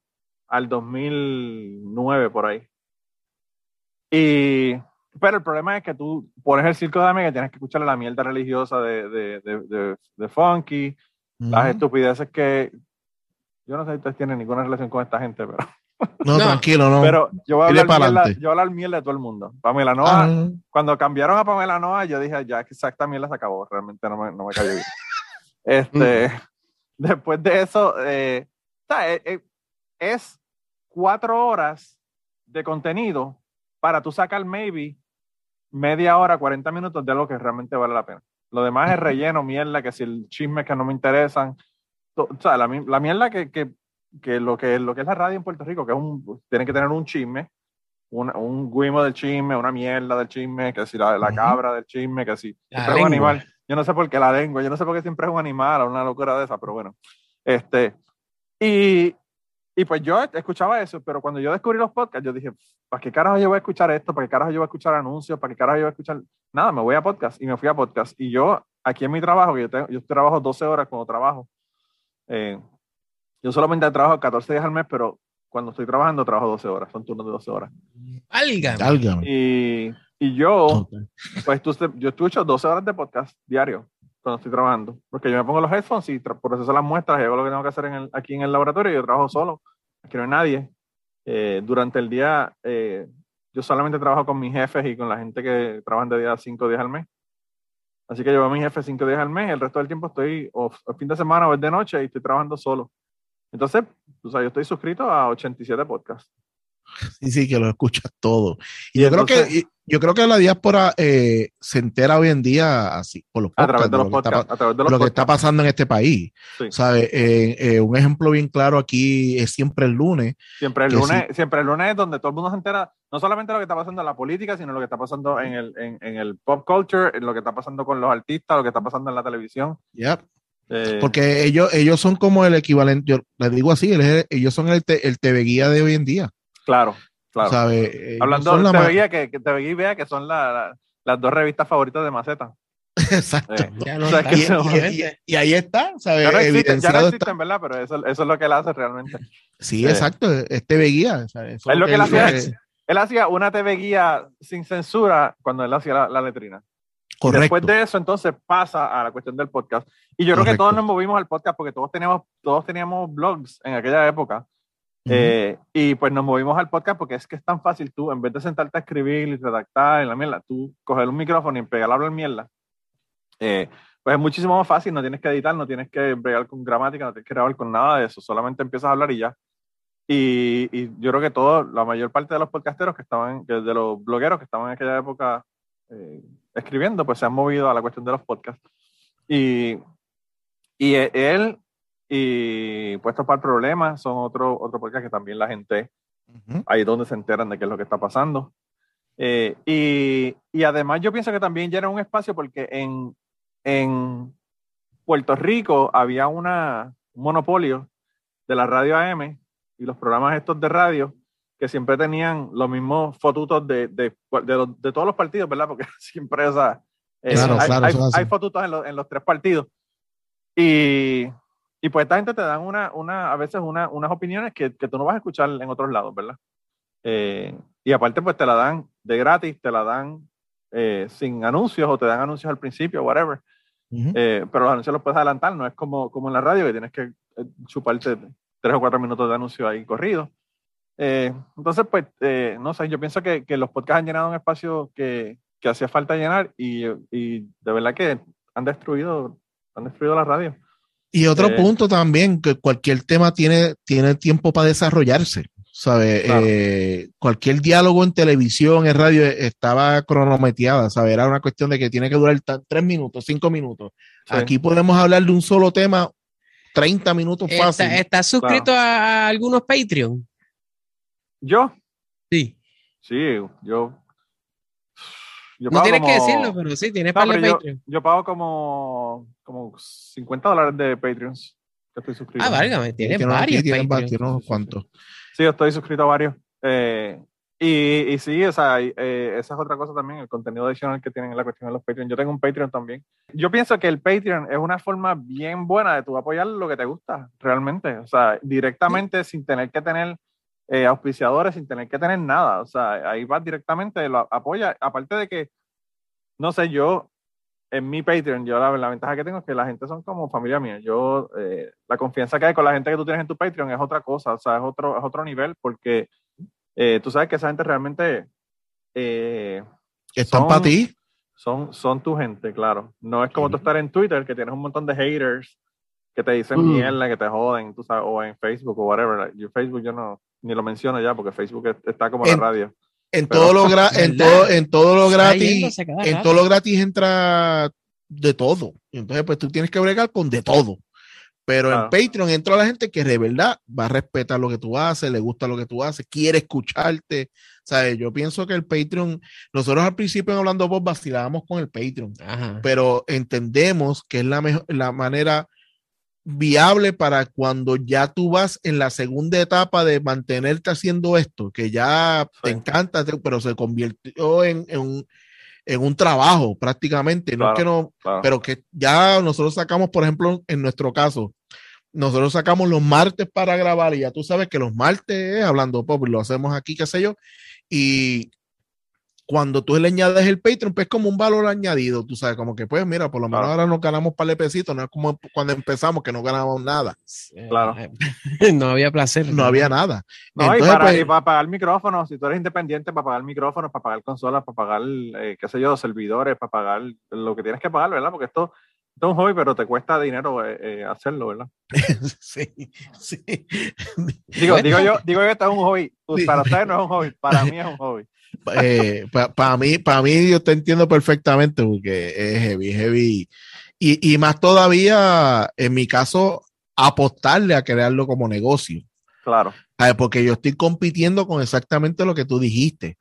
al 2009, por ahí. Y, pero el problema es que tú pones el circo de la mega y tienes que escuchar la mierda religiosa de, de, de, de, de Funky, las Ujú. estupideces que. Yo no sé si ustedes tienen ninguna relación con esta gente, pero. No, No, tranquilo, no. Pero yo voy a Dile hablar mierda, yo voy a hablar mierda de todo el mundo. Pamela Noa, Ah, cuando cambiaron a Pamela Noa, yo dije, ya exacta mierda se acabó. Realmente no me, no me cayó bien. <laughs> Este, después de eso, eh, sea, eh, eh, es cuatro horas de contenido para tú sacar maybe media hora, 40 minutos de algo que realmente vale la pena. Lo demás es <laughs> relleno, mierda, que si el chisme que no me interesan. O sea, la, la mierda que, que, que lo que lo que es la radio en Puerto Rico, que es un, tiene que tener un chisme, un, un guimo del chisme, una mierda del chisme, que si la, la cabra del chisme, que si es un animal. Yo no sé por qué la lengua, yo no sé por qué siempre es un animal o una locura de esa, pero bueno. Este, y, y pues yo escuchaba eso, pero cuando yo descubrí los podcasts, yo dije, ¿para qué carajo yo voy a escuchar esto? ¿Para qué carajo yo voy a escuchar anuncios? ¿Para qué carajo yo voy a escuchar? Nada, me voy a podcast y me fui a podcast. Y yo, aquí en mi trabajo, que yo, tengo, yo trabajo 12 horas cuando trabajo, eh, yo solamente trabajo 14 días al mes, pero cuando estoy trabajando trabajo 12 horas, son turnos de 12 horas. Válgame. Y, y yo, Ok. pues tú, yo escucho 12 horas de podcast diario cuando estoy trabajando, porque yo me pongo los headphones y proceso las muestras y hago lo que tengo que hacer en el- aquí en el laboratorio. Yo trabajo solo, aquí no hay nadie. Eh, durante el día, eh, yo solamente trabajo con mis jefes y con la gente que trabajan de día 5 días al mes. Así que yo veo a mi jefe 5 días al mes, el resto del tiempo estoy o fin de semana o es de noche y estoy trabajando solo. Entonces, o sea, yo estoy suscrito a 87 podcasts. <laughs> Sí, sí, que lo escuchas todo. Y Y yo creo entonces- que y- yo creo que la diáspora eh, se entera hoy en día así, por los A podcasts, través de los lo que está podcasts. A través de los lo que está podcasts. pasando en este país. Sí. ¿Sabe? Eh, eh, un ejemplo bien claro aquí es siempre el lunes. Siempre el Que lunes, siempre el lunes es donde todo el mundo se entera, no solamente lo que está pasando en la política, sino lo que está pasando en el, en, en el pop culture, en lo que está pasando con los artistas, lo que está pasando en la televisión. Yep. Eh, Porque ellos, ellos son como el equivalente, yo les digo así, el- ellos son el, te- el TV guía de hoy en día. Claro, claro. ¿sabe? Ellos Hablando ma- TV Guía, que, que TV Guía vea que son la- la- las dos revistas favoritas de Maceta. <laughs> Exacto. Eh, no O sea, que Y, y- <laughs> y ahí está, ¿sabe? Ya no existen, ya no existen, ¿verdad? Pero eso, eso es lo que él hace realmente. Sí, Eh. exacto, es TV guía. ¿sabe? Eso Es lo que él él- hacía. eh, Él hacía una TV Guía sin censura cuando él hacía la, la letrina. Y correcto. Después de eso, entonces pasa a la cuestión del podcast. Y yo creo que Correcto. todos nos movimos al podcast porque todos teníamos, todos teníamos blogs en aquella época. Ujú. Eh, y pues nos movimos al podcast porque es que es tan fácil tú, en vez de sentarte a escribir y redactar en la mierda, tú coger un micrófono y pegar a hablar mierda. Eh, pues es muchísimo más fácil, no tienes que editar, no tienes que bregar con gramática, no tienes que grabar con nada de eso, solamente empiezas a hablar y ya. Y, y yo creo que todo, la mayor parte de los podcasteros que estaban, de los blogueros que estaban en aquella época eh, escribiendo, pues se han movido a la cuestión de los podcasts. Y, y e- él y Puestos para el Problema son otro, otro podcast que también la gente, Ujú. ahí es donde se enteran de qué es lo que está pasando. Eh, y, y además yo pienso que también llena un espacio porque en, en Puerto Rico había una, un monopolio de la radio AM y los programas estos de radio que siempre tenían los mismos fotutos de, de, de los- de todos los partidos, ¿verdad? Porque <laughs> siempre esa, eh, Claro, hay, claro, hay- hay fotutos en, los- en los tres partidos. Y, y pues esta gente te dan una, una, a veces una, unas opiniones que, que tú no vas a escuchar en otros lados, ¿verdad? Eh, y aparte pues te la dan de gratis, te la dan eh, sin anuncios o te dan anuncios al principio, whatever. Ujú. Eh, pero los anuncios los puedes adelantar, no es como, como en la radio que tienes que eh, chuparte tres o cuatro minutos de anuncio ahí corrido. Eh, entonces, pues, eh, no sé, yo pienso que, que los podcasts han llenado un espacio que, que hacía falta llenar y, y de verdad que han destruido, han destruido la radio. Y otro Eh, punto también, que cualquier tema tiene, tiene tiempo para desarrollarse. ¿sabe? Claro. Eh, cualquier diálogo en televisión, en radio, eh, estaba cronometeada, ¿sabe? Era una cuestión de que tiene que durar tres minutos, cinco minutos. Sí. Aquí podemos hablar de un solo tema, 30 minutos fácil. ¿Está- ¿Estás suscrito a algunos Patreon? Yo, Sí. sí, yo. yo No tienes que decirlo, pero sí, tienes No, para yo, Patreon. yo pago como, como 50 dólares de Patreons. Que estoy suscrito. Ah, válgame, tienes Tiene unos- varios tiene va- Patreons. tiene unos Sí, sí, sí. cuantos. Sí, yo estoy suscrito a varios. Eh, y, y sí, o sea, eh, esa es otra cosa también, el contenido adicional que tienen en la cuestión de los Patreon. Yo tengo un Patreon también. Yo pienso que el Patreon es una forma bien buena de tú apoyar lo que te gusta, realmente. O sea, directamente sin tener que tener eh, auspiciadores, sin tener que tener nada. O sea, ahí vas directamente, lo apoya. Aparte de que, no sé, yo, en mi Patreon, yo la, la ventaja que tengo es que la gente son como familia mía. Yo, eh, la confianza que hay con la gente que tú tienes en tu Patreon es otra cosa, o sea, es otro, es otro nivel, porque eh, tú sabes que esa gente realmente eh, Están para ti. son, son tu gente, claro. No es como tú estar en Twitter, que tienes un montón de haters que te dicen Mm. mierda, que te joden, tú sabes, o en Facebook o whatever. Yo Facebook yo no ni lo menciono ya porque Facebook es- está como En- la radio. En Pero- todo lo <laughs> gra- en todo, en todo lo gratis, en todo lo gratis entra de todo. Entonces, pues tú tienes que bregar con de todo. Pero en Claro. Patreon entra la gente que de verdad va a respetar lo que tú haces, le gusta lo que tú haces, quiere escucharte. ¿Sabes? Yo pienso que el Patreon, nosotros al principio en Hablando Voz vacilábamos con el Patreon, Ajá. pero entendemos que es la, la manera viable para cuando ya tú vas en la segunda etapa de mantenerte haciendo esto, que ya te encanta, pero se convirtió en, en un, en un trabajo prácticamente. No es que no, Claro. pero que ya nosotros sacamos, por ejemplo, en nuestro caso, nosotros sacamos los martes para grabar y ya tú sabes que los martes, es hablando pop, lo hacemos aquí, qué sé yo, y cuando tú le añades el Patreon, pues es como un valor añadido, tú sabes, como que pues mira, por lo menos Claro. ahora nos ganamos par de pesitos, no es como cuando empezamos que no ganábamos nada, Claro. <laughs> no había placer. no había nada. No, y, para, pues, y para pagar micrófonos, si tú eres independiente, para pagar micrófonos, para pagar consolas, para pagar, eh, qué sé yo, servidores, para pagar lo que tienes que pagar, ¿verdad? Porque esto, esto es un hobby, pero te cuesta dinero eh, eh, hacerlo, ¿verdad? <laughs> sí, sí. Digo, Bueno. digo yo, digo yo, esto es un hobby. Pues Sí. Para ustedes no es un hobby, para mí es un hobby. Para mí, para mí yo te entiendo perfectamente porque es heavy, heavy. Y, y más todavía, en mi caso, apostarle a crearlo como negocio. Claro, ¿sabes? Porque yo estoy compitiendo con exactamente lo que tú dijiste.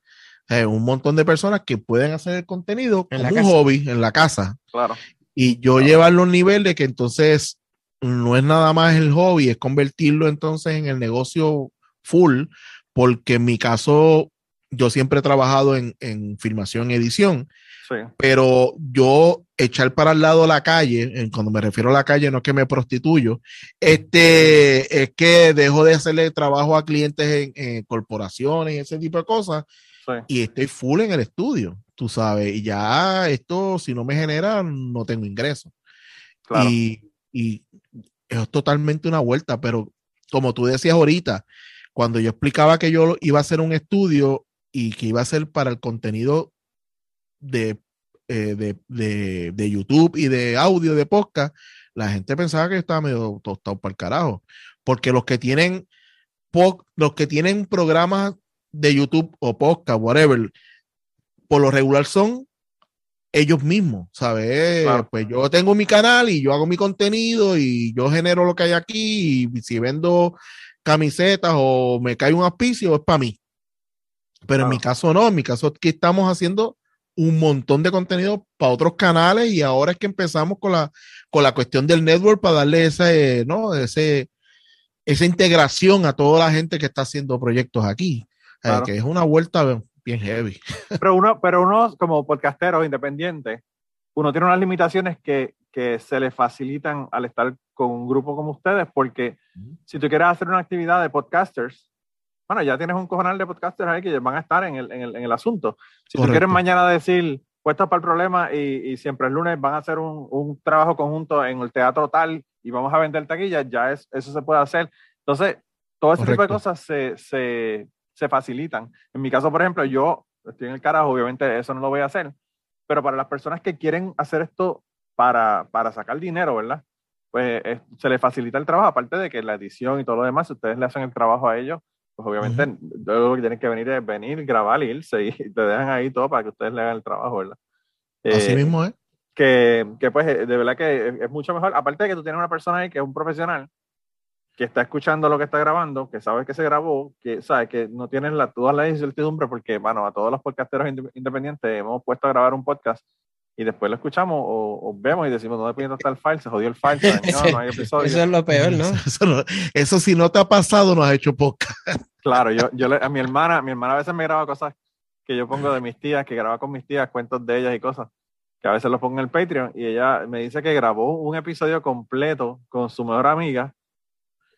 ¿sabes? Un montón de personas que pueden hacer el contenido En como la un casa. hobby en la casa. claro. Y yo Claro. llevarlo a un nivel de que entonces no es nada más el hobby, es convertirlo entonces en el negocio full, porque en mi caso yo siempre he trabajado en, en filmación y edición, Sí, pero yo echar para el lado la calle, en- cuando me refiero a la calle no es que me prostituyo, este, es que dejo de hacerle trabajo a clientes en, en corporaciones y ese tipo de cosas sí. y estoy full en el estudio, tú sabes, y ya esto si no me genera no tengo ingresos. Claro. Y, y es totalmente una vuelta, pero como tú decías ahorita, cuando yo explicaba que yo iba a hacer un estudio y que iba a ser para el contenido de, eh, de, de, de YouTube y de audio de podcast, la gente pensaba que estaba medio tostado para el carajo. Porque los que tienen los que tienen programas de YouTube o podcast, whatever, por lo regular son ellos mismos, ¿sabes? Claro. Pues yo tengo mi canal y yo hago mi contenido y yo genero lo que hay aquí y si vendo camisetas o me cae un auspicio es para mí. Pero en mi caso no, en mi caso aquí estamos haciendo un montón de contenido para otros canales y ahora es que empezamos con la, con la cuestión del network para darle ese, ¿no? Ese, esa integración a toda la gente que está haciendo proyectos aquí. Eh, Claro. que es una vuelta bien heavy. <laughs> Pero uno, pero uno como podcastero independiente, uno tiene unas limitaciones que, que se le facilitan al estar con un grupo como ustedes, porque si tú quieres hacer una actividad de podcasters, bueno, ya tienes un cojonal de podcasters ahí que van a estar en el, en el, en el asunto. Si tú Correcto. quieres mañana decir, puestas para el problema y, y siempre el lunes van a hacer un, un trabajo conjunto en el teatro tal y vamos a vender taquillas, ya es, eso se puede hacer. Entonces, todo ese tipo de Correcto. cosas se, se, se facilitan. En mi caso, por ejemplo, yo estoy en el carajo, obviamente eso no lo voy a hacer, pero para las personas que quieren hacer esto para, para sacar dinero, ¿verdad? Pues eh, se les facilita el trabajo, aparte de que la edición y todo lo demás, si ustedes le hacen el trabajo a ellos, pues obviamente lo que tienen que venir es venir, grabar, irse y te dejan ahí todo para que ustedes le hagan el trabajo, ¿verdad? Así Eh, mismo es. que, que, pues eh, de verdad que es, es mucho mejor, aparte de que tú tienes una persona ahí que es un profesional, que está escuchando lo que está grabando, que sabe que se grabó, que sabe que no tienes la, toda la incertidumbre, porque, bueno, a todos los podcasteros inde- independientes hemos puesto a grabar un podcast y después lo escuchamos o, o vemos y decimos, ¿dónde puede está el file? Se jodió el file, se dañó, no hay episodio. Eso es lo peor, <laughs> ¿no? Eso, si no te ha pasado, no has hecho podcast. <laughs> Claro, yo, yo le- a mi hermana, mi hermana a veces me graba cosas que yo pongo de mis tías, que graba con mis tías, cuentos de ellas y cosas, que a veces los pongo en el Patreon, y ella me dice que grabó un episodio completo con su mejor amiga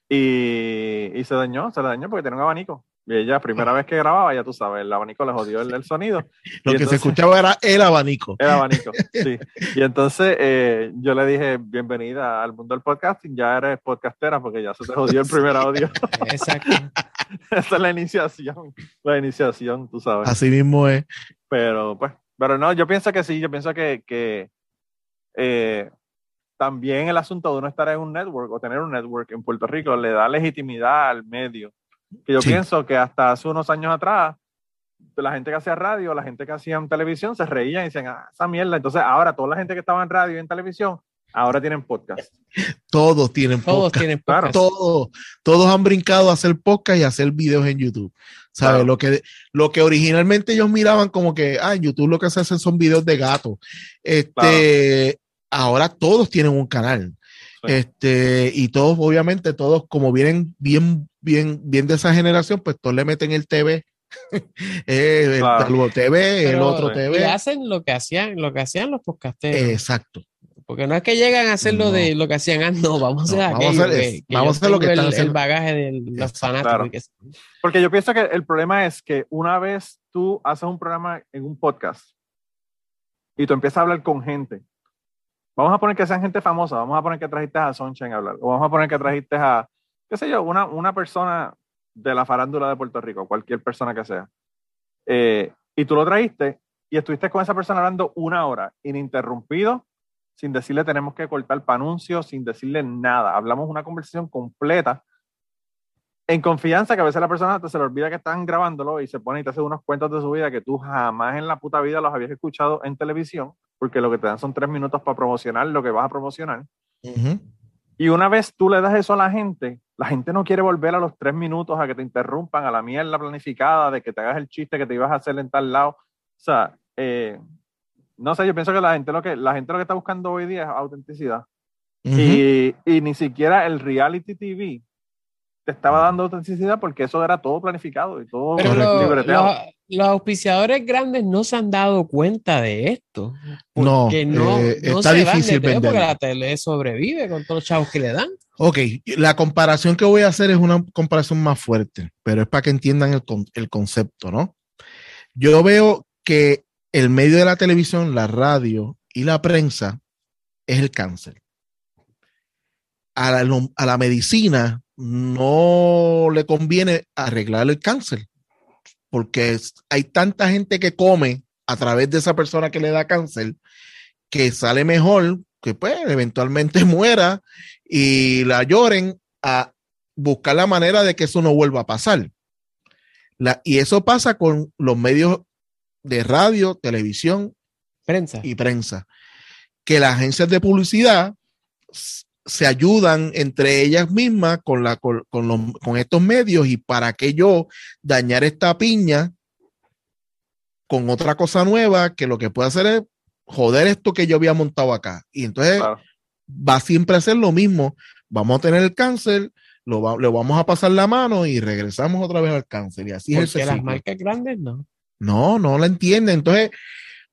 y, y se dañó, se le dañó porque tenía un abanico. Y ella, primera vez que grababa, ya tú sabes, el abanico le jodió el, el sonido. <laughs> Lo Y que se escuchaba era el abanico. El abanico, sí. Y entonces eh, yo le dije, bienvenida al mundo del podcasting, ya eres podcastera porque ya se te jodió el primer audio. <laughs> Exacto. <laughs> Esa es la iniciación, la iniciación, tú sabes. Así mismo es. Pero pues, pero no, yo pienso que sí, yo pienso que, que eh, también el asunto de uno estar en un network o tener un network en Puerto Rico le da legitimidad al medio. Que yo Sí. pienso que hasta hace unos años atrás, la gente que hacía radio, la gente que hacía en televisión se reían y decían, ah, esa mierda. Entonces ahora toda la gente que estaba en radio y en televisión, ahora tienen podcast. Todos tienen Todos podcast. tienen Claro. Todos, todos han brincado a hacer podcast y a hacer videos en YouTube. ¿Sabes? Claro. Lo, que, lo que originalmente ellos miraban como que, ah, en YouTube lo que se hacen son videos de gatos. Este, ahora todos tienen un canal. Sí. Este, y todos, obviamente, todos como vienen bien, bien, bien de esa generación, pues todos le meten el TV. <laughs> Eh, el Claro. tal TV, el Pero- otro Sí. Y TV. hacen lo que hacían, lo que hacían los podcasteros. Exacto. Porque no es que llegan a hacer lo No. de lo que hacían antes, no, vamos a hacer No, vamos a aquello hacer que- que vamos a hacer lo que están el, haciendo. el bagaje de los Exacto. fanáticos. Claro. y que- Porque yo pienso que el problema es que una vez tú haces un programa en un podcast y tú empiezas a hablar con gente, vamos a poner que sean gente famosa, vamos a poner que trajiste a Sunshine a hablar, o vamos a poner que trajiste a, qué sé yo, una, una persona de la farándula de Puerto Rico, cualquier persona que sea. Eh, y tú lo trajiste y estuviste con esa persona hablando una hora, ininterrumpido, sin decirle tenemos que cortar para anuncios, sin decirle nada. Hablamos una conversación completa en confianza que a veces la persona se le olvida que están grabándolo y se pone y te hace unos cuentos de su vida que tú jamás en la puta vida los habías escuchado en televisión, porque lo que te dan son tres minutos para promocionar lo que vas a promocionar. Y una vez tú le das eso a la gente, la gente no quiere volver a los tres minutos a que te interrumpan, a la mierda planificada, de que te hagas el chiste que te ibas a hacer en tal lado. O sea, eh, no sé, yo pienso que la gente lo que la gente lo que está buscando hoy día es autenticidad. Y ni siquiera el reality TV te estaba dando autenticidad porque eso era todo planificado y todo Pero Correcto. lo- libreteado. los, los auspiciadores grandes no se han dado cuenta de esto. No, Porque no, eh, no está se difícil de TV porque la tele sobrevive con todos los chavos que le dan. Ok, la comparación que voy a hacer es una comparación más fuerte, pero es para que entiendan el, con- el concepto, ¿no? Yo veo que el medio de la televisión, la radio y la prensa es el cáncer. A la, a la medicina no le conviene arreglar el cáncer, porque hay tanta gente que come a través de esa persona que le da cáncer que sale mejor que pues eventualmente <laughs> muera y la lloren a buscar la manera de que eso no vuelva a pasar. La- y eso pasa con los medios de radio, televisión Prensa. y prensa, que las agencias de publicidad se ayudan entre ellas mismas con, la, con, con los- con estos medios y para que yo dañar esta piña con otra cosa nueva que lo que puede hacer es joder esto que yo había montado acá. Y entonces Claro. va siempre a ser lo mismo. Vamos a tener el cáncer, lo, va- le vamos a pasar la mano y regresamos otra vez al cáncer. Y así es Porque las ciclo. marcas grandes no. No, no la entienden. Entonces,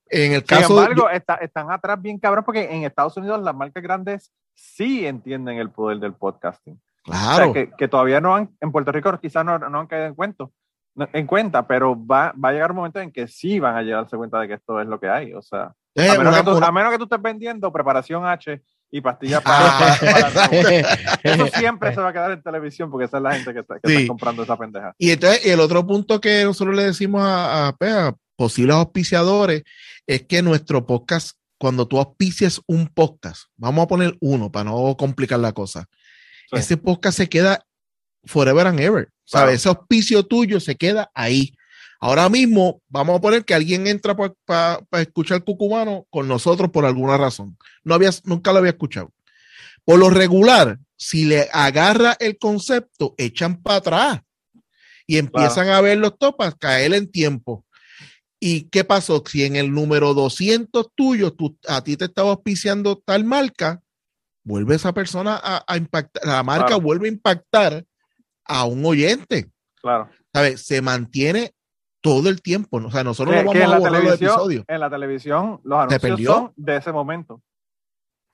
en el Sin caso embargo, está- están atrás bien cabrón porque en Estados Unidos las marcas grandes sí entienden el poder del podcasting. claro, O sea, que, que todavía no han, en Puerto Rico quizás no, no han caído en, cuento, no- en cuenta, pero va, va a llegar un momento en que sí van a llegarse cuenta de que esto es lo que hay. O sea, Eh, a menos, una- que, tú, a menos que tú estés vendiendo preparación H y pastillas Ah. <laughs> para, para- para- <laughs> Eso siempre se va a quedar en televisión porque esa es la gente que está, que Sí. está comprando esa pendeja. Y entonces, el otro punto que nosotros le decimos a, a, pues, a posibles auspiciadores es que nuestro podcast, cuando tú auspicias un podcast, vamos a poner uno para no complicar la cosa, Sí. ese podcast se queda forever and ever. ¿sabes? Ese auspicio tuyo se queda ahí. Ahora mismo, vamos a poner que alguien entra para escuchar Cucubano con nosotros por alguna razón. No había, nunca lo había escuchado. Por lo regular, si le agarra el concepto, echan para atrás y empiezan a ver los topas, caer en tiempo. ¿Y qué pasó? Si en el número 200 tuyo, tú, a ti te estaba auspiciando tal marca, vuelve esa persona a, a impactar, la marca Claro. vuelve a impactar a un oyente. Claro. ¿Sabes? Se mantiene todo el tiempo. ¿no? O sea, nosotros Que- no vamos a borrar los episodios. en la televisión los anuncios son de ese momento. O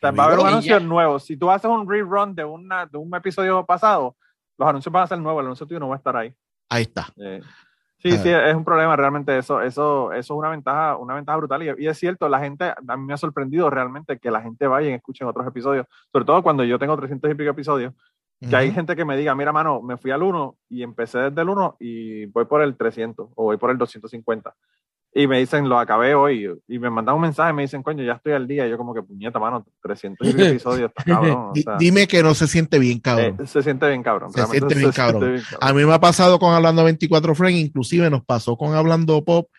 sea, Se va a haber un anuncio nuevo. Si tú haces un rerun de, una, de un episodio pasado, los anuncios van a ser nuevos, el anuncio tuyo no va a estar ahí. Ahí está. Eh, sí, sí, es un problema realmente eso, eso, eso es una ventaja, una ventaja brutal y, y, es cierto, la gente, a mí me ha sorprendido realmente que la gente vaya y escuche otros episodios, sobre todo cuando yo tengo 300 y pico episodios, que uh -huh. hay gente que me diga, mira, mano, me fui al 1 y empecé desde el 1 y voy por el 300 o voy por el 250 y me dicen, lo acabé hoy, y me mandan un mensaje, me dicen, coño, ya estoy al día, y yo como que, puñeta, mano, 300 <laughs> episodios, está cabrón. O sea, Dime que no se siente bien, cabrón. Eh, se siente bien, cabrón. Se, siente bien, se cabrón. siente bien, cabrón. A mí me ha pasado con Hablando 24 Frames, inclusive nos pasó con Hablando Pop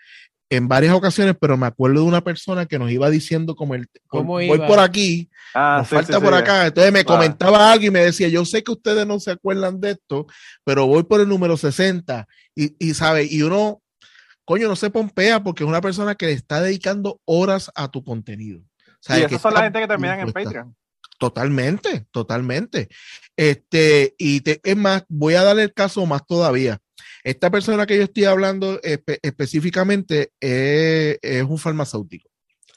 en varias ocasiones, pero me acuerdo de una persona que nos iba diciendo como el, ¿Cómo voy iba? por aquí, Ah, nos sí, falta sí, por sí. acá. Entonces me Ah. comentaba algo y me decía, yo sé que ustedes no se acuerdan de esto, pero voy por el número 60 y, y sabe, y uno, coño, no se pompea porque es una persona que le está dedicando horas a tu contenido. O sea, Y esas son la gente que terminan en. Patreon. Totalmente, totalmente. Este, y te- es más, voy a darle el caso más todavía. Esta persona que yo estoy hablando espe- específicamente es, es un farmacéutico.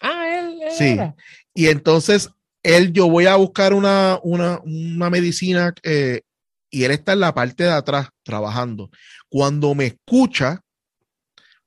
Ah, él, él Sí. era. Y entonces, él, yo voy a buscar una, una, una medicina eh, y él está en la parte de atrás trabajando. Cuando me escucha,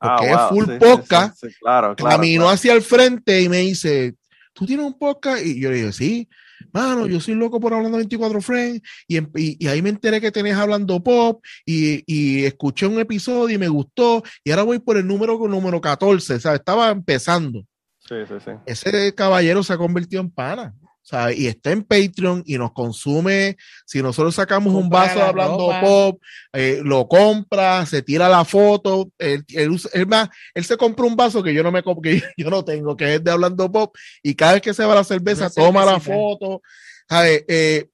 porque es Ah, wow, full sí, podcast, sí, sí, claro, claro, caminó claro. hacia el frente y me dice, ¿tú tienes un podcast? Y yo le dije, sí, mano, yo soy loco por hablando 24 Friends y, em- y, y ahí me enteré que tenés hablando pop y, y escuché un episodio y me gustó y ahora voy por el número, número 14, ¿sabes? Estaba empezando. Sí, sí, sí. Ese caballero se ha convertido en pana. ¿Sabes? Y está en Patreon y nos consume. Si nosotros sacamos un Compra vaso de la hablando ropa. pop, eh, lo compra, se tira la foto. Él, él él más, él se compra un vaso que yo no me que <laughs> yo no tengo, que es de hablando pop, y cada vez que se va la cerveza, Una toma la foto. ¿sabes? Eh,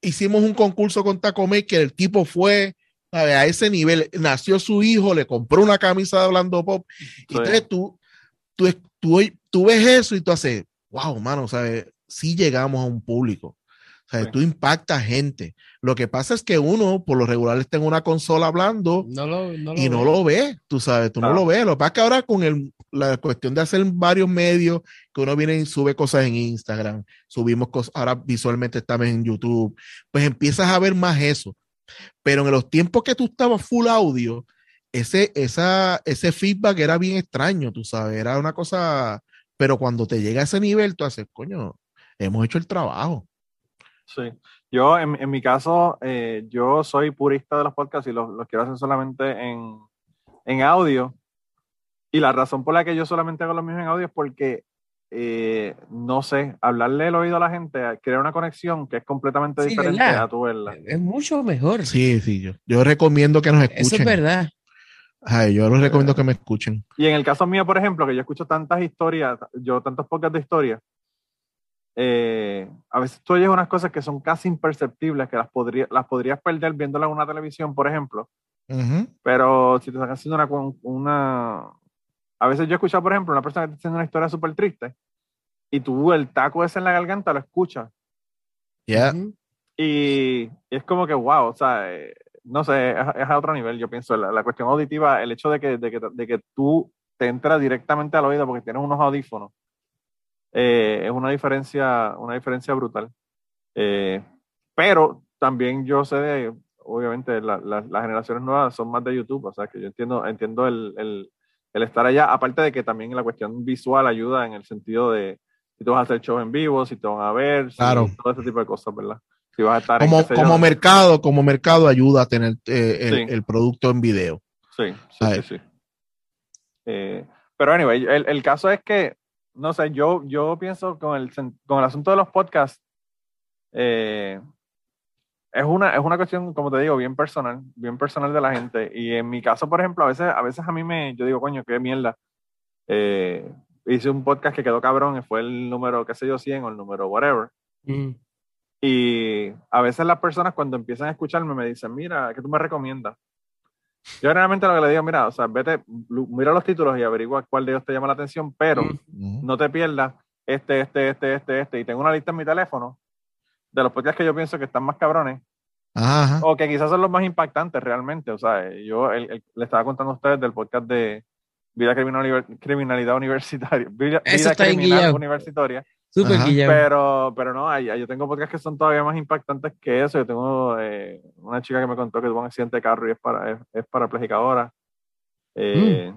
hicimos un concurso con Taco Maker, el tipo fue ¿sabes? a ese nivel. Nació su hijo, le compró una camisa de hablando pop. Y Sí. entonces tú, tú, tú, tú ves eso y tú haces, wow, mano, ¿sabes? Sí llegamos a un público. ¿sabes? Sí. Tú impactas gente. Lo que pasa es que uno, por lo regular, está en una consola hablando No lo, no y no ve. lo ve, tú sabes, tú no lo ves. Lo que pasa es que ahora con el, la cuestión de hacer varios medios, que uno viene y sube cosas en Instagram, subimos cosas, ahora visualmente estamos en YouTube, pues empiezas a ver más eso. Pero en los tiempos que tú estabas full audio, ese, esa, ese feedback era bien extraño, tú sabes, era una cosa, pero cuando te llega a ese nivel, tú haces, coño, hemos hecho el trabajo. Sí. Yo, en, en mi caso, eh, yo soy purista de los podcasts y los, los quiero hacer solamente en, en audio. Y la razón por la que yo solamente hago los míos en audio es porque, eh, no sé, hablarle el oído a la gente crea una conexión que es completamente Sí, diferente ¿verdad? a tu verla. Es mucho mejor. Sí, sí, yo, yo recomiendo que nos escuchen. Eso es verdad. Ay, yo les recomiendo que me escuchen. Y en el caso mío, por ejemplo, que yo escucho tantas historias, yo tantos podcasts de historia, eh, a veces tú oyes unas cosas que son casi imperceptibles, que las, podría, las podrías perder viéndolas en una televisión, por ejemplo. Ujú. Pero si te están haciendo una, una... A veces yo he escuchado, por ejemplo, una persona que está haciendo una historia súper triste y tú el taco ese en la garganta lo escuchas. Ujú. Y, y es como que, wow, o sea, eh, no sé, es, es a otro nivel, yo pienso. La, la cuestión auditiva, el hecho de que, de, que, de que tú te entras directamente al oído porque tienes unos audífonos, eh, es una diferencia, una diferencia brutal. Eh, pero también yo sé de, obviamente, la- la- las generaciones nuevas son más de YouTube, o sea, que yo entiendo, entiendo el, el, el estar allá, aparte de que también la cuestión visual ayuda en el sentido de si tú vas a hacer shows en vivo, si te van a ver, si- Claro. todo ese tipo de cosas, ¿verdad? Si vas a estar en, Como, yo, como mercado, como mercado ayuda a tener eh, el, Sí. el producto en video. Sí, sí, sí, sí. Eh, pero anyway, el, el caso es que, no sé, yo, yo pienso con el, con el asunto de los podcasts, eh, es, una, es una cuestión, como te digo, bien personal, bien personal de la gente. Y en mi caso, por ejemplo, a veces, a veces a mí me, yo digo, coño, qué mierda. Eh, hice un podcast que quedó cabrón y fue el número, qué sé yo, 100 o el número whatever. Mm. Y a veces las personas cuando empiezan a escucharme me dicen, mira, ¿qué tú me recomiendas? Yo generalmente lo que le digo, mira, o sea, vete, mira los títulos y averigua cuál de ellos te llama la atención, pero Mm. No te pierdas este, este, este, este, este. Y tengo una lista en mi teléfono de los podcasts que yo pienso que están más cabrones Ajá. o que quizás son los más impactantes realmente. O sea, yo el- el- le estaba contando a ustedes del podcast de Vida Criminal, Criminalidad Universitaria. Vida, Eso Vida Criminal. Universitaria. Súper. Pero, pero no, hay- hay- yo tengo podcasts que son todavía más impactantes que eso. Yo tengo eh, una chica que me contó que tuvo un accidente de carro y es, para, es, es parapléjica ahora. Eh,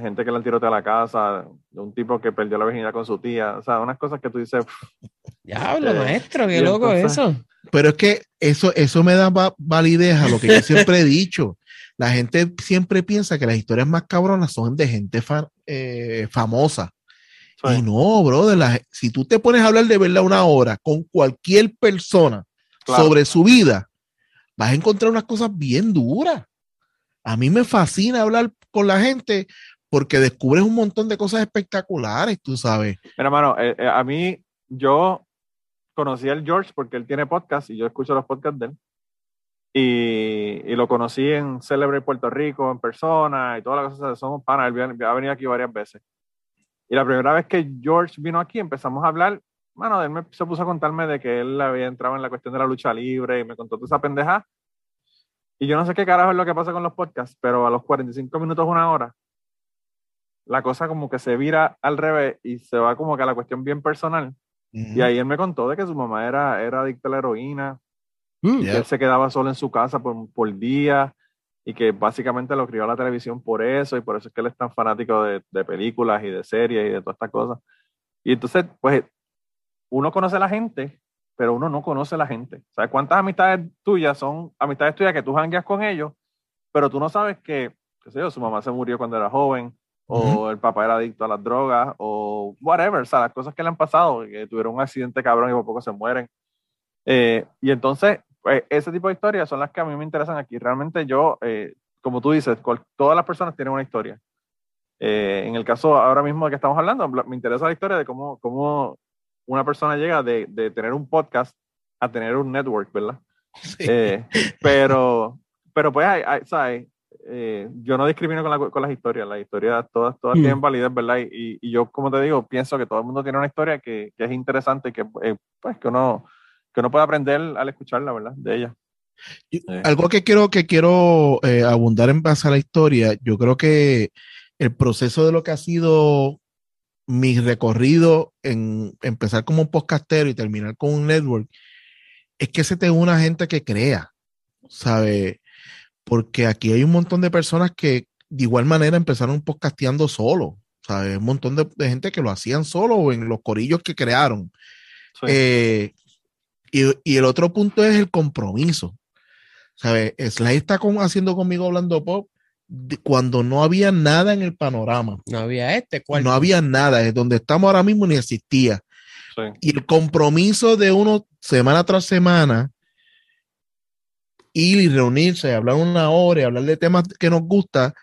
Gente que le han tirado a la casa, un tipo que perdió la virginidad con su tía. O sea, unas cosas que tú dices, Diablo, Eh, maestro, qué loco entonces- eso. Pero es que eso, eso me da va- validez a lo que yo siempre he dicho. La gente siempre piensa que las historias más cabronas son de gente fa- eh, famosa. Pues, Y no, brother, la- si tú te pones a hablar de verdad una hora con cualquier persona Claro. sobre su vida, vas a encontrar unas cosas bien duras. A mí me fascina hablar con la gente porque descubres un montón de cosas espectaculares, tú sabes. Mira, hermano, eh, eh, a mí, yo conocí al George porque él tiene podcast y yo escucho los podcasts de él. Y, y lo conocí en Celebrate Puerto Rico en persona y todas las cosas. Somos panas, él ha venido aquí varias veces. Y la primera vez que George vino aquí empezamos a hablar, mano, él me, se puso a contarme de que él había entrado en la cuestión de la lucha libre y me contó toda esa pendeja. Y yo no sé qué carajo es lo que pasa con los podcasts, pero a los 45 minutos, una hora, la cosa como que se vira al revés y se va como que a la cuestión bien personal. Y ahí él me contó de que su mamá era, era adicta a la heroína, Mm. que él se quedaba solo en su casa por, por día y que básicamente lo crió la televisión por eso y por eso es que él es tan fanático de, de películas y de series y de todas estas cosas. Y entonces, pues, uno conoce a la gente, pero uno no conoce a la gente. Sea, ¿cuántas amistades tuyas son amistades tuyas que tú jangueas con ellos, pero tú no sabes que, qué sé yo, su mamá se murió cuando era joven, o el papá era adicto a las drogas, o whatever, o sea, las cosas que le han pasado, que tuvieron un accidente cabrón y por poco se mueren. Eh, y entonces, pues, ese tipo de historias son las que a mí me interesan aquí. Realmente yo, eh, como tú dices, cual- todas las personas tienen una historia. Eh, en el caso ahora mismo de que estamos hablando, bla- me interesa la historia de cómo, cómo una persona llega de, de tener un podcast a tener un network, ¿verdad? <laughs> Eh, pero, pero pues, hay, hay- ¿sabes? Eh, yo no discrimino con, la- con las historias, las historias todas, todas Mm. tienen validez, ¿verdad? Y, y yo, como te digo, pienso que todo el mundo tiene una historia que, que es interesante y que, eh, pues, que uno, que uno puede aprender al escucharla, ¿verdad? De ella. Sí. Algo que quiero, que quiero eh, abundar en base a la historia, yo creo que el proceso de lo que ha sido mi recorrido en empezar como un podcastero y terminar con un network, es que se te une una gente que crea, ¿sabe? Porque aquí hay un montón de personas que de igual manera empezaron podcasteando solo, ¿sabes? Un montón de, de gente que lo hacían solo o en los corillos que crearon. Sí. Eh, y, y el otro punto es el compromiso. ¿Sabes? Sly está con- haciendo conmigo hablando pop de- cuando no había nada en el panorama. No había este, ¿cuál? No había nada. Es donde estamos ahora mismo ni existía. Sí. Y el compromiso de uno semana tras semana ir y reunirse, hablar una hora y hablar de temas que nos gusta,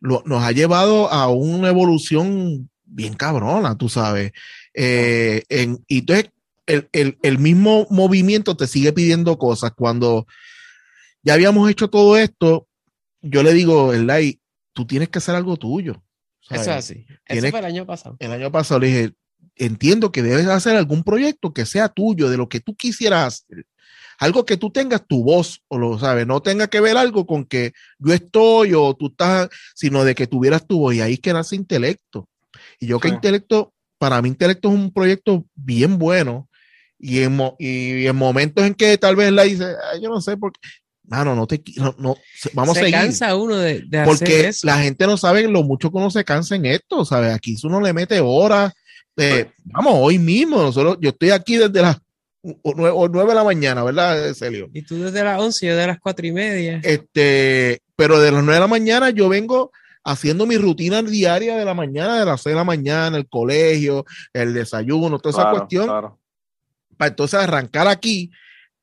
lo- nos ha llevado a una evolución bien cabrona, tú sabes. Eh, en- y entonces el, el- el mismo movimiento te sigue pidiendo cosas. Cuando ya habíamos hecho todo esto, yo le digo, Eli, tú tienes que hacer algo tuyo. Eso es así. Eso fue el año pasado. el año pasado le dije, entiendo que debes hacer algún proyecto que sea tuyo, de lo que tú quisieras hacer. Algo que tú tengas tu voz, o lo sabes, no tenga que ver algo con que yo estoy o tú estás, sino de que tuvieras tu voz. Y ahí es que nace intelecto. Y yo que intelecto, para mí intelecto es un proyecto bien bueno. Y en, mo- y en momentos en que tal vez la dice, "Ay, yo no sé por qué. Mano, no te no, no, vamos se a seguir. cansa uno de, de hacer Porque eso. la gente no sabe lo mucho que uno se cansa en esto, ¿sabes? Aquí uno le mete horas, eh, vamos, hoy mismo, nosotros, yo estoy aquí desde las o- o nueve, o nueve de la mañana, ¿verdad, Celio? Y tú desde las 11, yo de las 4 y media. Este, pero de las nueve de la mañana yo vengo haciendo mi rutina diaria de la mañana, de las seis de la mañana, el colegio, el desayuno, toda esa Claro, cuestión, claro. Para entonces arrancar aquí.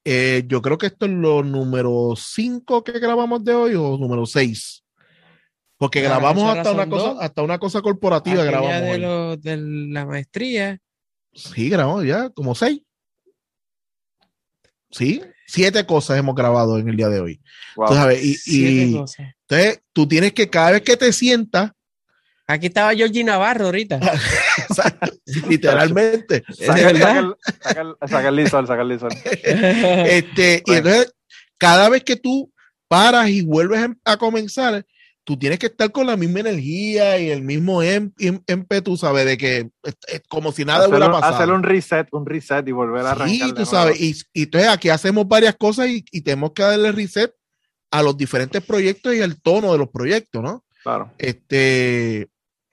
eh, yo creo que esto es lo número cinco que grabamos de hoy o número seis. Porque grabamos hasta una cosa, dos. hasta una cosa corporativa grabamos. de, hoy. lo- de la maestría. Sí, grabamos ya, como seis. Sí, siete cosas hemos grabado en el día de hoy. Wow. Y, y cosas. entonces tú tienes que cada vez que te sientas, Aquí estaba Georgie Navarro ahorita. <laughs> literalmente, <laughs> Saca, ¿De el- verdad? saca el- saca el- saca el lisol, saca el lisol. <laughs> este, y entonces cada vez que tú paras y vuelves a- a comenzar, tú tienes que estar con la misma energía y el mismo em- em- ímpetu, ¿sabes? De que es, es como si nada hacer, hubiera pasado. hacer un reset, un reset y volver a arrancar. Sí, tú sabes. Y, y entonces aquí hacemos varias cosas y, y tenemos que darle reset a los diferentes proyectos y al tono de los proyectos, ¿no? Claro. Este,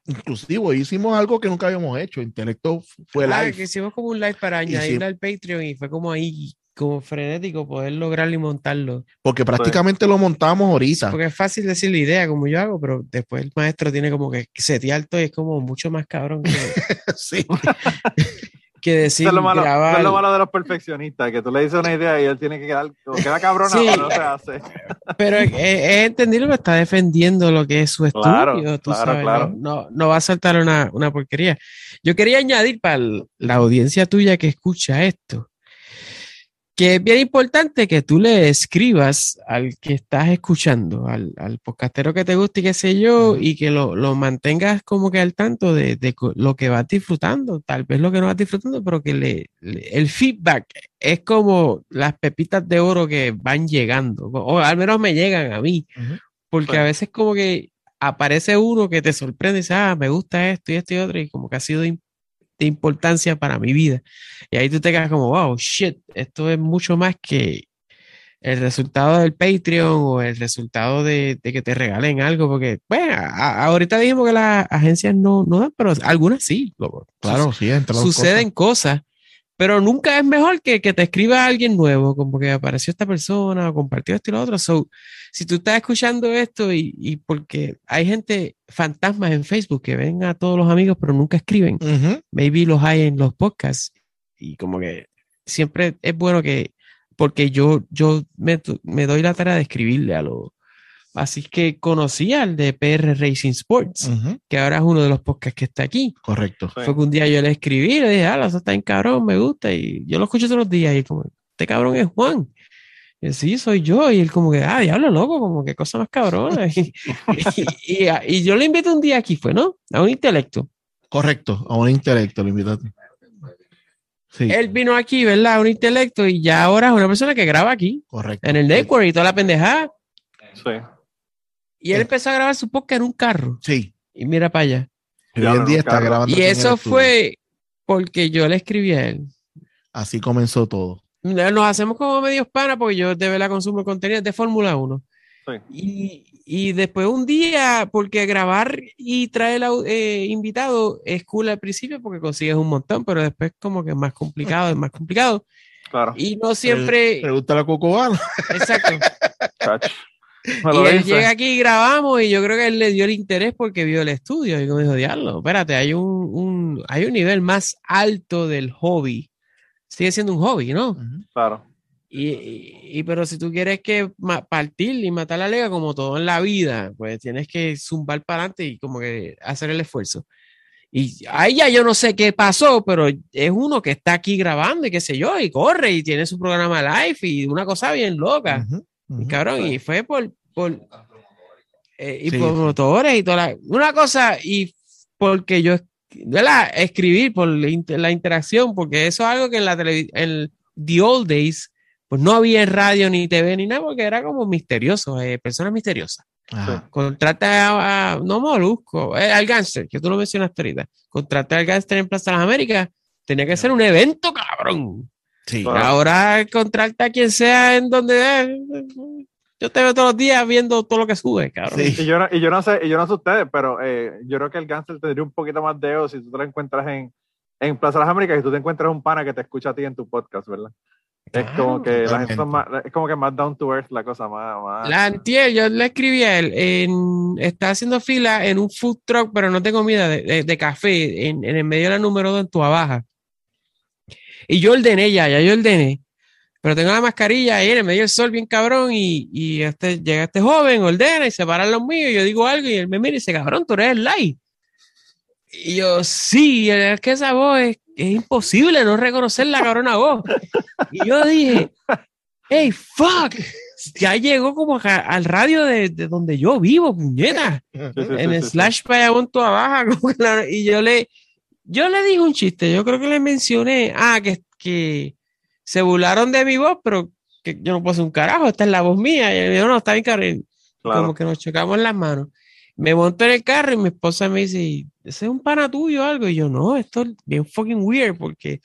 inclusive hicimos algo que nunca habíamos hecho. Intelecto fue Ah, live. que hicimos como un live para añadirle al Patreon y fue como ahí, como frenético poder lograrlo y montarlo. Porque prácticamente lo montamos ahorita. Porque es fácil decir la idea como yo hago, pero después el maestro tiene como que setear todo y es como mucho más cabrón que, <laughs> sí. <laughs> que decir Eso es, lo malo, eso grabar. es lo malo de los perfeccionistas, que tú le dices una idea y él tiene que quedar, o queda cabrona Sí. no se hace. Pero es, es- entendible que está defendiendo lo que es su estudio. Claro, tú claro, sabes, claro. No, no, va a saltar una, una porquería. Yo quería añadir para la audiencia tuya que escucha esto, que es bien importante que tú le escribas al que estás escuchando, al, al podcastero que te guste y qué sé yo, y que lo, lo mantengas como que al tanto de, de lo que vas disfrutando, tal vez lo que no vas disfrutando, pero que le, le- el feedback es como las pepitas de oro que van llegando, o al menos me llegan a mí, porque Sí. a veces como que aparece uno que te sorprende y dice, ah, me gusta esto y esto y otro, y como que ha sido de, importancia para mi vida. Y ahí tú te quedas como, wow, shit, esto es mucho más que el resultado del Patreon o el resultado de, de que te regalen algo, porque, bueno, a- ahorita dijimos que las agencias no, no dan, pero algunas sí, loco. Claro, sí, entre las Suceden cosas. Pero nunca es mejor que, que te escriba alguien nuevo, como que apareció esta persona o compartió esto y lo otro. So, si tú estás escuchando esto y, y porque hay gente, fantasmas en Facebook que ven a todos los amigos pero nunca escriben, maybe los hay en los podcasts y como que siempre es bueno que, porque yo, yo me, me doy la tarea de escribirle a los... Así que conocí al de PR Racing Sports, que ahora es uno de los podcasts que está aquí. Correcto. Sí. Fue que un día yo le escribí le dije, ah, eso está en cabrón, me gusta. Y yo lo escucho todos los días y como, este cabrón es Juan. Y sí, soy yo. Y él como que, ah, diablo loco, como que cosa más cabrona. <laughs> y, y- y- y yo le invité un día aquí, fue, ¿no? A un intelecto. Correcto. A un intelecto, lo invitaste. Sí, Él vino aquí, ¿verdad? A un intelecto y ya ahora es una persona que graba aquí, correcto. en el network y toda la pendejada. Sí. Y él empezó a grabar su podcast en un carro. Sí. Y mira para allá. Hoy Ya, en no, día está claro. grabando. Y el eso fue porque yo le escribí a él. Así comenzó todo. Nos hacemos como medios pana porque yo de verdad consumo contenido de Fórmula 1. Sí. Y, y después un día, porque grabar y traer au- eh, invitado es cool al principio porque consigues un montón, pero después como que es más complicado, es más complicado. Claro. Y no siempre, Pregúntale a Cocobalo. exacto. Y él llega aquí y grabamos y yo creo que él le dio el interés porque vio el estudio y como dijo, diablo, espérate, hay un, un- hay un nivel más alto del hobby. Sigue siendo un hobby, ¿no? Claro. Y, y- y- pero si tú quieres que partir y matar la liga como todo en la vida, pues tienes que zumbar para adelante y como que hacer el esfuerzo. Y ahí ya yo no sé qué pasó, pero es uno que está aquí grabando y qué sé yo, y corre y tiene su programa live y una cosa bien loca. Ujú, Y cabrón, y fue por, por eh, y Sí, por motores y toda la, una cosa, y porque yo ¿verdad? escribir por la, inter- la interacción, porque eso es algo que en la televisión, en the old days, pues no había radio ni TV ni nada, porque era como misterioso, eh, personas misteriosas. Ajá. Contrata a, a- no Molusco, eh, al gánster, que tú lo mencionaste ahorita. Contrata al gánster en Plaza de las Américas, tenía que ser un evento, cabrón. Sí. Ahora contrata a quien sea en donde eh, yo te veo todos los días viendo todo lo que sube, cabrón. Sí. Y yo, no, y yo no sé, y yo no sé ustedes, pero eh, yo creo que el Gánster tendría un poquito más de ego si tú te lo encuentras en, en Plaza de las Américas y tú te encuentras un pana que te escucha a ti en tu podcast, ¿verdad? es Claro, como que la gente son más, es como que más down to earth la cosa, más, más La antier, yo le escribí a él, en, está haciendo fila en un food truck, pero no tengo comida, de, de- de café, en, en el medio de la número 2 en tu Baja. Y yo ordené ya, ya yo ordené, pero tengo la mascarilla ahí en el medio del sol bien cabrón y, y este, llega este joven, ordena y se paran los míos, y yo digo algo y él me mira y dice, cabrón, tú eres el live. Y yo, sí, es que esa voz es, es imposible no reconocer la cabrona voz. Y yo dije, hey, fuck, ya llegó como a- al radio de, de donde yo vivo, puñeta. En el slash Bayamón toda baja. y yo le, yo le dije un chiste, yo creo que le mencioné, ah, que, que se burlaron de mi voz, pero que yo no puedo hacer un carajo, esta es la voz mía. Y yo, no, está bien. Claro. Como que nos chocamos las manos. Me monto en el carro y mi esposa me dice, ese es un pana tuyo o algo. Y yo, no, esto es bien fucking weird porque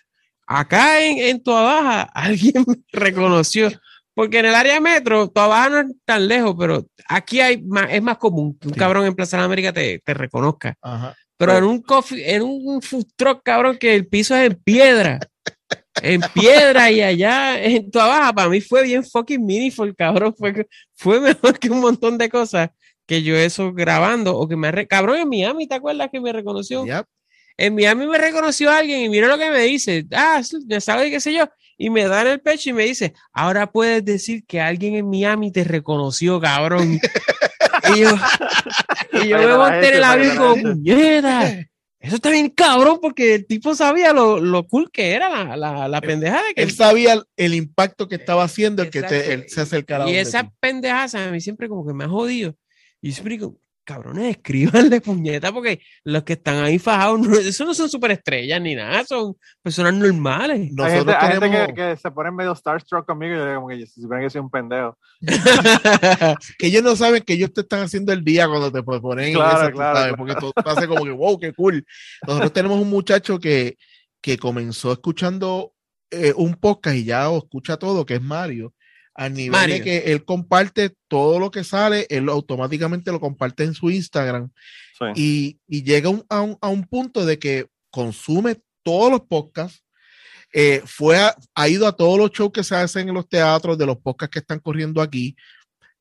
acá en, en Toa Baja <laughs> alguien me reconoció. Porque en el área metro, Toa Baja no es tan lejos, pero aquí hay más, es más común que un Sí. cabrón en Plaza de la América te, te reconozca. Ajá. Pero Pues- en un coffee, en un food truck, cabrón, que el piso es en piedra. En piedra y allá en Toa Baja, para mí fue bien fucking meaningful, cabrón. Fue, fue mejor <laughs> que un montón de cosas que yo eso grabando o que me... re- Cabrón, en Miami, ¿te acuerdas que me reconoció? Ya. En Miami me reconoció alguien y mira lo que me dice. Ah, sí, me sabe qué sé yo. Y me da en el pecho y me dice, ahora puedes decir que alguien en Miami te reconoció, cabrón. <laughs> y yo, y yo me la monté en el avión la como, puñeta. Eso está bien cabrón porque el tipo sabía lo, lo cool que era la, la, la pendejada que Él sabía el, el impacto que estaba haciendo el que te- él se acercara. Y esa ti. pendejaza a mí siempre como que me ha jodido. Y yo siempre digo, cabrones, escríbanle <laughs> puñeta, porque los que están ahí fajados, no, eso no son superestrellas ni nada, son personas normales. Hay Nosotros gente, hay gente tenemos que, que se pone medio starstruck conmigo y yo digo como que yo- si supieran que soy un pendejo. <laughs> <laughs> que ellos no saben que ellos te están haciendo el día cuando te ponen en Claro, esa, tú claro, sabes, claro. porque todo hace como que wow, qué cool. Nosotros tenemos un muchacho que, que comenzó escuchando eh, un podcast y ya escucha todo, que es Mario, al nivel Mario. de que él comparte todo lo que sale, él automáticamente lo comparte en su Instagram Sí. y, y llega un- a, un, a un punto de que consume todos los podcasts, eh, fue a- ha ido a todos los shows que se hacen en los teatros de los podcasts que están corriendo aquí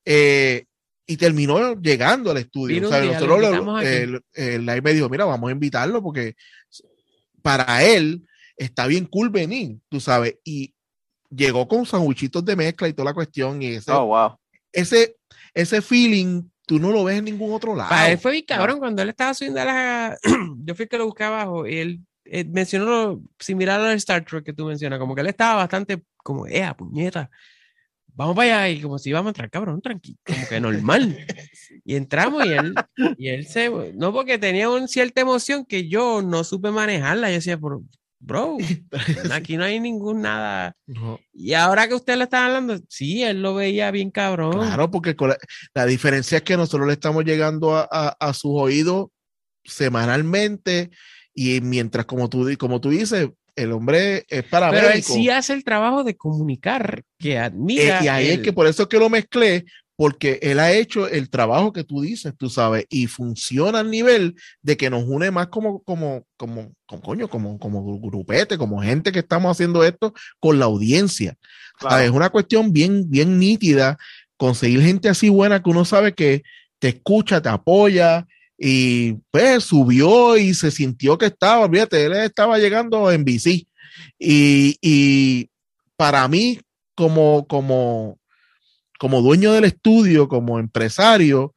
eh, y terminó llegando al estudio. O sea, nosotros lo- el, el live me dijo, mira, vamos a invitarlo porque para él está bien cool venir, tú sabes, y llegó con sandwichitos de mezcla y toda la cuestión y ese, Oh, wow. ese, ese feeling tú no lo ves en ningún otro lado. Para él fue bien cabrón cuando él estaba subiendo a la... <clears throat> Yo fui el que lo busqué abajo y él eh, mencionó lo similar al Star Trek que tú mencionas, como que él estaba bastante como, ¡eh, puñeta! Vamos para allá y como si íbamos a entrar, cabrón, tranquilo, como que normal. <laughs> Y entramos y él, y él se... No, porque tenía una cierta emoción que yo no supe manejarla. Yo decía, "Bro, <laughs> aquí no hay ningún nada... No. Y ahora que usted le está hablando, sí, él lo veía bien cabrón. Claro, porque la, la diferencia es que nosotros le estamos llegando a, a- a sus oídos semanalmente y mientras, como tú, como tú dices, el hombre es para Pero él sí hace el trabajo de comunicar, que admira. y ahí es que por eso es que lo mezclé, porque él ha hecho el trabajo que tú dices, tú sabes, y funciona al nivel de que nos une más como, como, como, como coño, como, como grupete, como gente que estamos haciendo esto con la audiencia. Es una cuestión bien, bien nítida conseguir gente así buena que uno sabe que te escucha, te apoya y pues subió y se sintió que estaba, olvídate, él estaba llegando en bici y, y para mí como, como, como dueño del estudio, como empresario,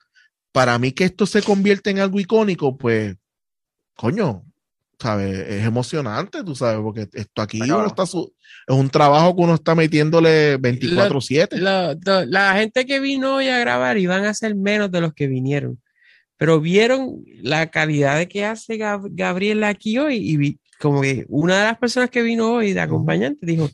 para mí que esto se convierte en algo icónico, pues, coño, ¿sabes? Es emocionante, tú sabes, porque esto aquí uno está su- es un trabajo que uno está metiéndole 24/7. lo- lo- la gente que vino hoy a grabar iban a ser menos de los que vinieron. Pero vieron la calidad de que hace Gab- Gabriel aquí hoy y vi- como que una de las personas que vino hoy de acompañante dijo,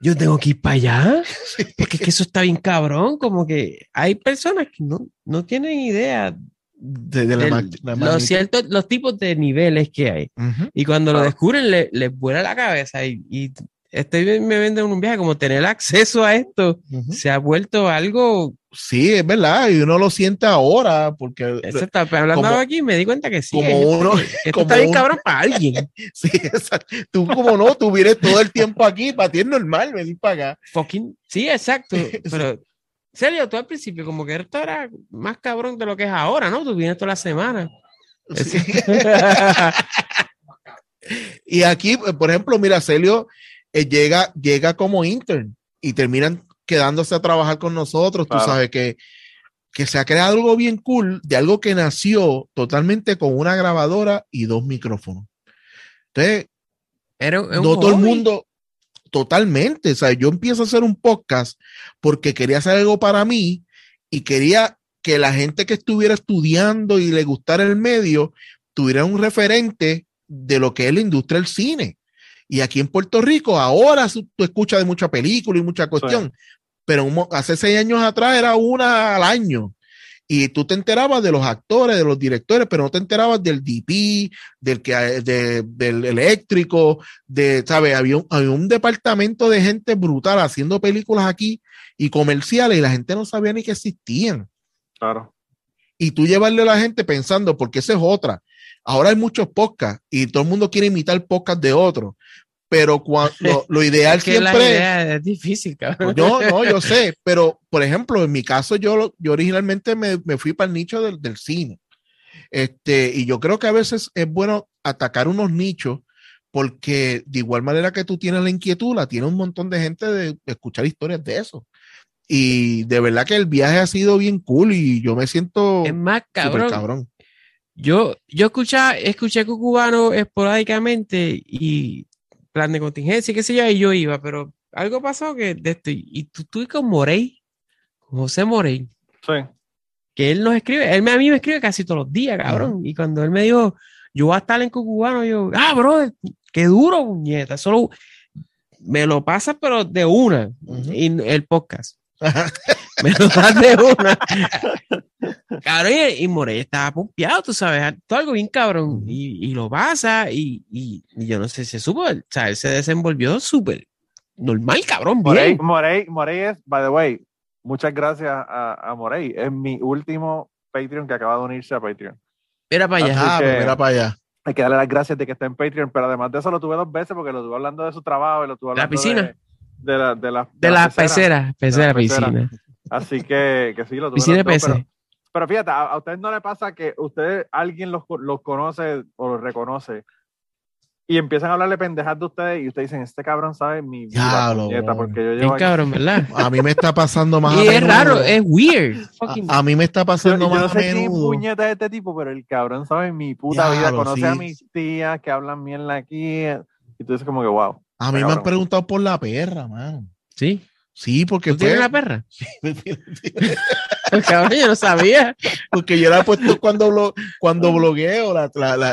yo tengo que ir para allá, <laughs> porque es que eso está bien cabrón, como que hay personas que no, no tienen idea de, de la del- mag- la los ciertos, los tipos de niveles que hay. Y cuando lo descubren, le- les vuela la cabeza. Y, y estoy me venden un viaje, como tener acceso a esto, Ujú. se ha vuelto algo. Sí, es verdad, y uno lo siente ahora, porque Eso está, hablando como- aquí, me di cuenta que sí. como uno- esto como está bien un- cabrón para alguien. <laughs> sí, exacto. tú como no, tú vienes todo el tiempo aquí, para ti es normal venir para acá. Fucking. Sí, exacto. <laughs> Pero, serio, tú al principio, como que esto era más cabrón de lo que es ahora, ¿no? Tú vienes toda la semana. Sí. <laughs> y aquí, por ejemplo, mira, Celio eh, llega, llega como intern y terminan quedándose a trabajar con nosotros. Claro. Tú sabes que, que se ha creado algo bien cool de algo que nació totalmente con una grabadora y dos micrófonos. Entonces, no todo el mundo, totalmente. O sea, yo empiezo a hacer un podcast porque quería hacer algo para mí y quería que la gente que estuviera estudiando y le gustara el medio tuviera un referente de lo que es la industria del cine. Y aquí en Puerto Rico, ahora su- tú escuchas de mucha película y mucha cuestión, pero un hace seis años atrás era una al año. y tú te enterabas de los actores, de los directores, pero no te enterabas del DP, del, que, de- del eléctrico, de, ¿sabes? Había un, había un departamento de gente brutal haciendo películas aquí y comerciales y la gente no sabía ni que existían. Claro. Y tú llevarle a la gente pensando, porque esa es otra. Ahora hay muchos podcasts y todo el mundo quiere imitar podcasts de otros, pero cua- lo, <laughs> lo ideal Es que la siempre es... idea es difícil, cabrón. No, no, yo sé, <laughs> pero por ejemplo, en mi caso, yo, yo originalmente me, me fui para el nicho del, del cine. Este, y yo creo que a veces es bueno atacar unos nichos, porque de igual manera que tú tienes la inquietud, la tiene un montón de gente de, escuchar historias de eso. Y de verdad que el viaje ha sido bien cool y yo me siento Es más, cabrón. cabrón. Yo, yo escuchaba, escuché cubano esporádicamente y plan de contingencia, qué sé yo, y yo iba, pero algo pasó que de esto, y tú estuve con Morey, con José Morey, Sí. que él nos escribe, él me- a mí me escribe casi todos los días, cabrón, y cuando él me dijo, yo voy a estar en Cucubano, yo, ah, bro, qué duro, puñeta, solo me lo pasas, pero de una, Ujú. y el podcast. <laughs> me lo das de una. cabrón, y, y Morey estaba pompeado, tú sabes, todo algo bien cabrón, y, y lo pasa, y, y- y yo no sé, se supo, o sea, él se desenvolvió súper normal, cabrón, Morey. Morey, Morey es, by the way, muchas gracias a, a Morey. Es mi último Patreon que acaba de unirse a Patreon. Mira para allá. Ah, que- pues mira para allá. Hay que darle las gracias de que está en Patreon, pero además de eso lo tuve dos veces porque lo tuve hablando de su trabajo y lo tuve La hablando piscina. De, de la, de la, De la las peceras, pecera, pecera. piscina. Así que, que sí, lo de dos, peces. pero, pero fíjate, a, a ustedes no le pasa que ustedes, alguien los, los conoce o los reconoce y empiezan a hablarle pendejas de ustedes y ustedes dicen, este cabrón sabe mi vida, puñeta, porque yo llevo aquí- cabrón, ¿verdad? <laughs> A mí me está pasando más a y es menudo. raro, es weird. A, a mí me está Yo, pasando yo más no a sé quién menudo. puñeta es este tipo, pero el cabrón sabe mi puta vida, conoce sí. a mis tías que hablan mierda aquí y tú dices como que wow. A mí me han Cabrón. preguntado por la perra, man. sí. Sí, porque ¿Tú tienes fue- la perra? <laughs> cabrón, yo no sabía. porque yo la he puesto cuando blo- cuando blogueo la, la- la-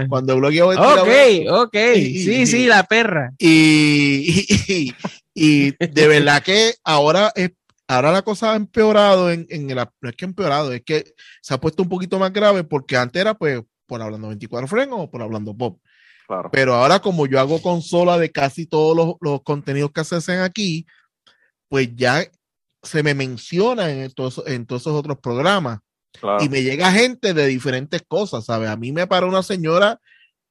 Ah. cuando blogueo Ok, ok. Sí, sí, la perra. y, y, y de verdad que ahora es ahora la cosa ha empeorado en, en el, no es que ha empeorado, es que se ha puesto un poquito más grave porque antes era pues por hablando 24 frenos o por hablando pop. Claro. Pero ahora, como yo hago consola de casi todos los, los contenidos que se hacen aquí, pues ya se me menciona en todos, en todos esos otros programas. claro. Y me llega gente de diferentes cosas, ¿sabes? A mí me paró una señora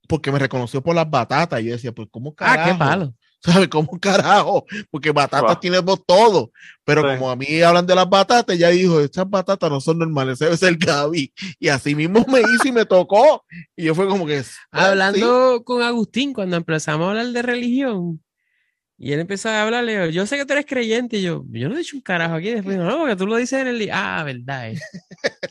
porque me reconoció por las batatas. Y yo decía, pues, ¿cómo carajo? Ah, qué palo. <laughs> ¿Sabes? ¿Cómo carajo? Porque batatas Wow. tenemos todo. Pero Sí. como a mí hablan de las batatas, ella dijo, estas batatas no son normales, ese debe ser Gaby. Y así mismo me hizo y me tocó. Y yo fue como que... "Ah, sí". Hablando con Agustín, cuando empezamos a hablar de religión, y él empezó a hablarle, yo sé que tú eres creyente, y yo, yo no he dicho un carajo aquí, después, <laughs> no, porque tú lo dices en el li-". Ah, verdad, eh.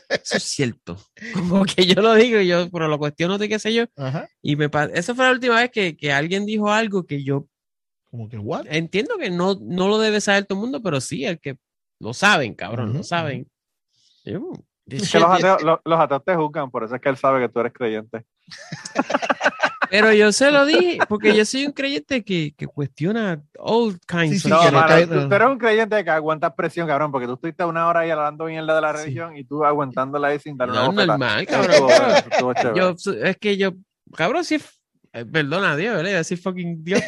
eso es cierto. <laughs> Como que yo lo digo, y yo, pero lo cuestiono de qué sé yo, Ajá. y me esa fue la última vez que, que alguien dijo algo que yo Como que, ¿what? entiendo que no, no lo debe saber todo el mundo, pero sí, el que lo saben, cabrón, Ujú, lo saben. Yo, Es que los ateos, los, los ateos te juzgan, por eso es que él sabe que tú eres creyente. <laughs> Pero yo se lo dije, porque yo soy un creyente que, que cuestiona all kinds Sí, of que no mano, cae- tú, tú eres un creyente que aguantas presión, cabrón, porque tú estuviste una hora ahí hablando mierda de la Sí. religión y tú aguantándola ahí sin darle una No, bofetada. normal, cabrón. <laughs> Yo, es que yo, cabrón, si es- eh, perdona a Dios, ¿verdad? Iba a decir fucking Dios.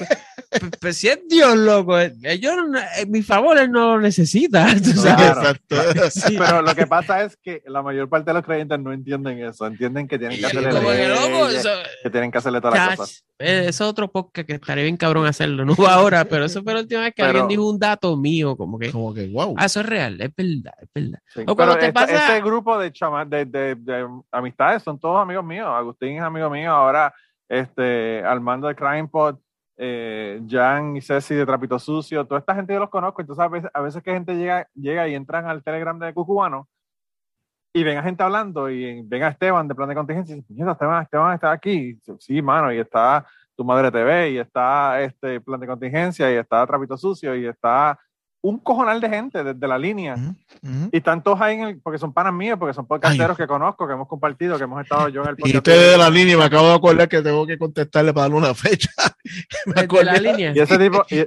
Pero, pero si es Dios, loco, eh, yo no- eh, mi favor él no lo necesita. <laughs> tú sabes. Claro. Exacto. <laughs> Sí. Pero lo que pasa es que la mayor parte de los creyentes no entienden eso, entienden que tienen que yo, hacerle que loco, eso, que tienen que hacerle todas las cosas. eh, eso es otro podcast que estaría bien cabrón hacerlo, no ahora, pero eso fue la última vez que Pero- alguien dijo un dato mío, como que, Como que, wow. ah, eso es real, es verdad, es verdad. Sí. O cuando Pero te esta- pasa- ese grupo de, chama- de, de- de amistades son todos amigos míos. Agustín es amigo mío, ahora este, Armando de Crime Pod, eh, Jan y Ceci de Trapito Sucio, toda esta gente yo los conozco. Entonces, a veces, a veces que gente llega, llega y entran al Telegram de Cucubano y ven a gente hablando y ven a Esteban de Plan de Contingencia y dicen, "Mierda, Esteban, Esteban está aquí. Dice, sí, mano, y está Tu Madre TV y está este Plan de Contingencia y está Trapito Sucio y está un cojonal de gente desde la línea. Y están todos ahí en el- porque son panas míos, porque son podcasteros que conozco, que hemos compartido, que hemos estado yo en el Y podcast. usted de la línea me acabo de acordar que tengo que contestarle para darle una fecha. <laughs> me acordé. la línea. Y ese tipo, y,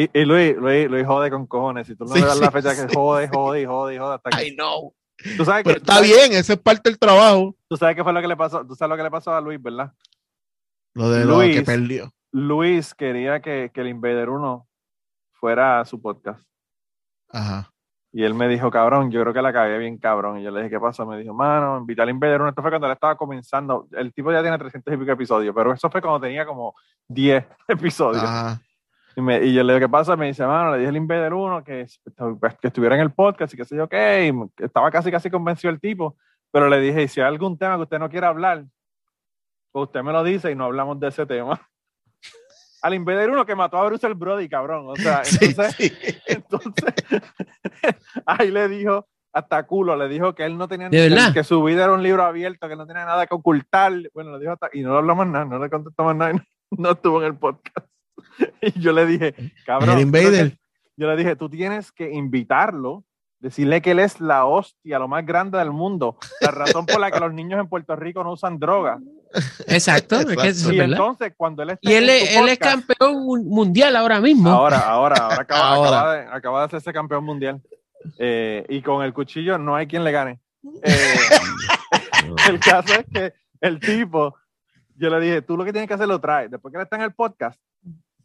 y, y Luis, Luis, Luis jode con cojones. Si tú no Sí, le das sí, la fecha sí. que jode, jode, y jode, y jode hasta que. I know. Tú sabes Pero que, está bien, ese es parte del trabajo. Tú sabes qué fue lo que le pasó. Tú sabes lo que le pasó a Luis, ¿verdad? Lo de lo que Luis. perdió. Luis quería que, que el Invader 1 fuera su podcast. Ajá. Y él me dijo, cabrón, yo creo que la cagué bien cabrón. Y yo le dije, ¿qué pasó? Me dijo, mano, invita al Invader 1. Esto fue cuando él estaba comenzando. El tipo ya tiene 300 y pico episodios, pero eso fue cuando tenía como 10 <laughs> episodios. Ajá. Y, me- y yo le digo, ¿qué pasa? Me dice, mano, le dije al Invader 1 que, pues, que estuviera en el podcast y qué sé yo qué. Y me- estaba casi, casi convencido el tipo. Pero le dije, si hay algún tema que usted no quiera hablar, pues usted me lo dice y no hablamos de ese tema. Al Invader 1 que mató a Bruce el Brody, cabrón. O sea, <laughs> Sí, entonces, sí. <laughs> entonces <laughs> ahí le dijo, hasta culo, le dijo que él no tenía ¿De que- verdad? que su vida era un libro abierto, que no tenía nada que ocultar. Bueno, le dijo hasta, y no le habló más nada, no le contestó más nada, y no, no estuvo en el podcast. Y yo le dije, cabrón. El Invader. Yo le dije, tú tienes que invitarlo, decirle que él es la hostia, lo más grande del mundo, la razón por la que los niños en Puerto Rico no usan droga. Exacto, es que eso y verdad. entonces, cuando él está Y él, en es, campeón mun- mundial ahora mismo. Ahora, ahora, ahora acaba, <laughs> Ahora. acaba de, acaba de hacerse campeón mundial. Eh, y con el cuchillo no hay quien le gane. Eh, <laughs> el caso es que el tipo, yo le dije, tú lo que tienes que hacer lo traes. Después que él está en el podcast,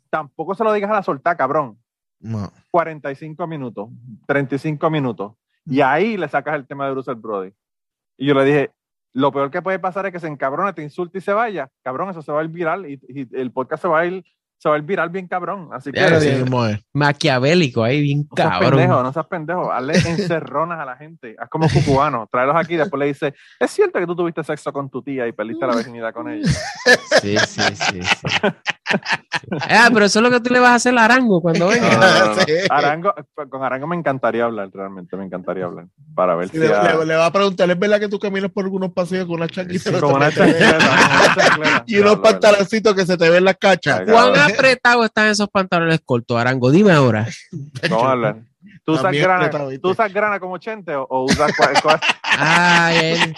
tampoco se lo digas a la soltar, cabrón. No. 45 minutos, 35 minutos. Y ahí le sacas el tema de Bruce Brody. Y yo le dije, lo peor que puede pasar es que se encabrone, te insulte y se vaya. Cabrón, eso se va a ir viral y, y el podcast se va a ir, se va a ir viral bien cabrón. Así que no. Maquiavélico ahí, bien seas cabrón. pendejo, no seas pendejo. Hazle <laughs> encerronas a la gente. Haz como cubano. Tráelos aquí y después le dice, es cierto que tú tuviste sexo con tu tía y perdiste la virginidad con ella. <laughs> Sí, sí, sí, sí. Ah, pero eso es lo que tú le vas a hacer a Arango cuando No, venga. no, no, no. <laughs> Sí. Arango, con Arango me encantaría hablar, realmente me encantaría hablar. Para ver Sí, si... le, va a preguntar, ¿es verdad que tú caminas por algunos paseos con una chaquita? Sí, como una chancleta. y unos pantaloncitos que se te ven las cachas. Ay, ¿Cuán cabrón. Apretados están esos pantalones cortos, Arango? Dime ahora. <laughs> Vamos a hablar. ¿Tú usas, grana. ¿Tú usas grana como Chente o, o usas cuál- cuál- Ay, él-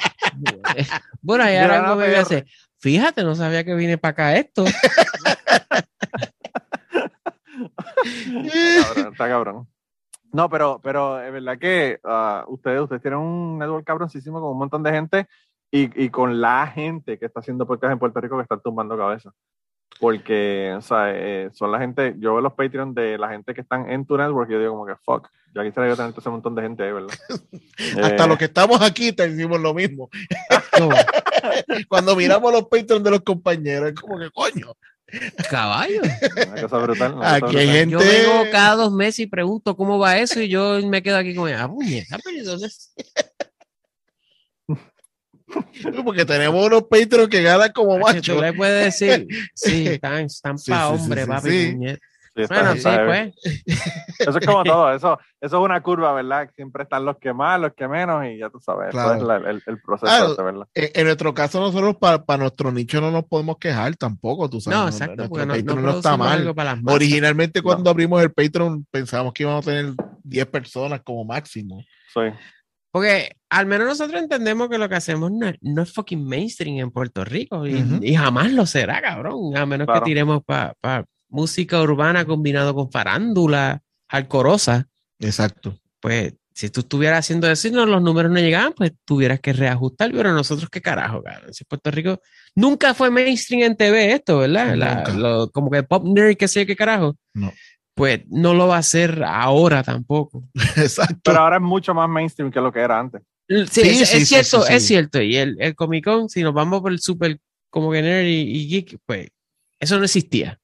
Bueno, ahí Arango no, me pero- dice, fíjate, no sabía que vine para acá esto. <laughs> Cabrón, está cabrón. No, pero, pero es verdad que ah, ustedes, ustedes tienen un network cabroncísimo con un montón de gente y, y con la gente que está haciendo podcast en Puerto Rico que están tumbando cabeza. Porque, o sea, eh, son la gente, yo veo los Patreon de la gente que están en tu network y yo digo como que fuck, ya quisiera yo tener ese montón de gente ahí, ¿verdad? <laughs> Hasta Eh, los que estamos aquí te decimos lo mismo. No, <laughs> Cuando miramos los Patreons de los compañeros, es como que coño. caballo. Una cosa brutal. una cosa Aquí hay brutal. gente. Yo vengo cada dos meses y pregunto cómo va eso y yo me quedo aquí como, ah, puñeta, pero ¿y dónde es? <laughs> Porque tenemos unos Patreons que ganan como Que machos. tú le puedes decir, sí, <laughs> están, están Sí, para sí, sí, hombre, sí, papi. sí. Sí, Bueno, sí, pues. Eso es como <laughs> todo, eso, eso es una curva, ¿verdad? Siempre están los que más, los que menos, y ya tú sabes, Claro. eso es la- el, el proceso, Claro. ese, ¿verdad? En, en nuestro caso, nosotros para nuestro nicho no nos podemos quejar tampoco, tú sabes. No, Nuestro exacto, porque no, no Patreon no está mal. Originalmente cuando abrimos el Patreon pensábamos que íbamos a tener 10 personas como máximo. Soy. Porque al menos nosotros entendemos que lo que hacemos no, es- no es fucking mainstream en Puerto Rico y, jamás lo será, cabrón. A menos Claro. que tiremos para música urbana combinado con farándula, alcorosa. Exacto. Pues si tú estuvieras haciendo eso y no, los números no llegaban, pues tuvieras que reajustar. Pero nosotros, qué carajo, cabrón. Si Puerto Rico nunca fue mainstream en TV esto, ¿verdad? La- Nunca. lo- como que pop nerd, que sé yo qué carajo. No. Pues no lo va a hacer ahora tampoco. <laughs> Exacto. Pero ahora es mucho más mainstream que lo que era antes. Sí, Sí, es, sí, es sí, cierto, sí, es cierto. Y el, el Comic Con, si nos vamos por el super como que nerd y, y geek, pues eso no existía.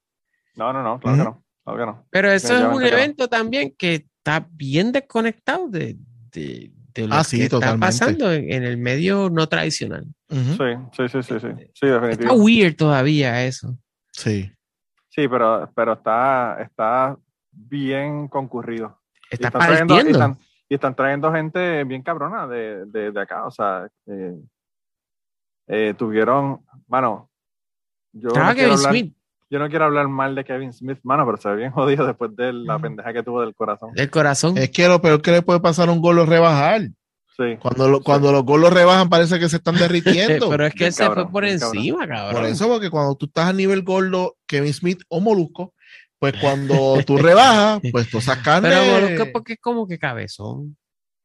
No, no, no, claro que no. Claro que no. Pero eso es un no. evento también que está bien desconectado de, de, de lo Ah, sí, que está pasando en, en el medio no tradicional. Ujú. Sí, sí, sí, sí, sí. Sí, Está weird todavía eso. Sí. Sí, pero, pero está, está bien concurrido. Y Está están, trayendo, y, están, y están trayendo gente bien cabrona de, de, de acá. O sea, eh, eh, tuvieron, mano, yo no, quiero Kevin hablar, Smith yo no quiero hablar mal de Kevin Smith, mano, pero se ve bien <laughs> jodido después de la pendeja que tuvo del corazón. del corazón. Es que lo peor que le puede pasar a un gol es rebajar. Sí. Cuando, lo- cuando los golos rebajan parece que se están derritiendo. <laughs> Pero es que él se cabrón, fue por encima, cabrón. Por eso, porque cuando tú estás a nivel gordo, Kevin Smith o Molusco, pues cuando tú rebajas, <laughs> pues tú esas carnes. Pero Molusco, porque es como que cabezón.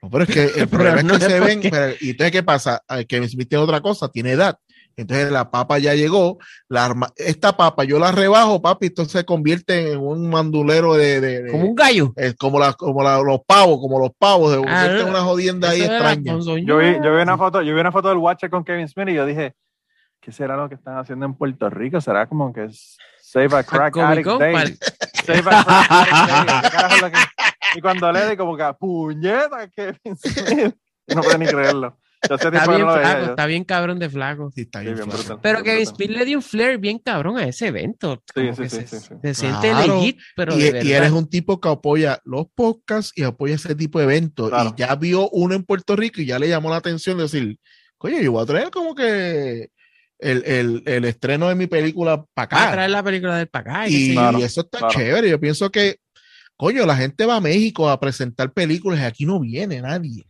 No, pero es que el <laughs> problema no es que es se ven. pero- y entonces, ¿qué pasa? Ah, Kevin Smith tiene otra cosa, tiene edad. Entonces la papa ya llegó, la arma- esta papa yo la rebajo, papi, entonces se convierte en un mandulero de, de- de- Como un gallo. eh, como, la- como la- los pavos, como los pavos, en no. una jodienda ahí extraña. Yo vi, yo vi una foto, yo vi una foto del Watcher con Kevin Smith y yo dije, ¿qué será lo que están haciendo en Puerto Rico? ¿Será como que es <laughs> Save a Crack <laughs> Addict Day? Save a Crack Addict Day. ¿Qué carajo es lo que- Y cuando le di como que, puñeta. Y <laughs> no puedo ni creerlo. Yo Está que bien no flaco, está bien cabrón de flaco. Sí, está Sí, bien bien flaco. Pero bien Kevin brutal. Smith le dio un flair bien cabrón a ese evento. Sí, sí, que sí, se, se siente Claro. legit, pero y, de y verdad. eres un tipo que apoya los podcasts y apoya ese tipo de eventos. Claro. Y ya vio uno en Puerto Rico y ya le llamó la atención de decir, coño, yo voy a traer como que el, el- el estreno de mi película para Va a acá. traer la película del para acá. y. Claro, eso está claro. chévere. Yo pienso que, coño, la gente va a México a presentar películas y aquí no viene nadie.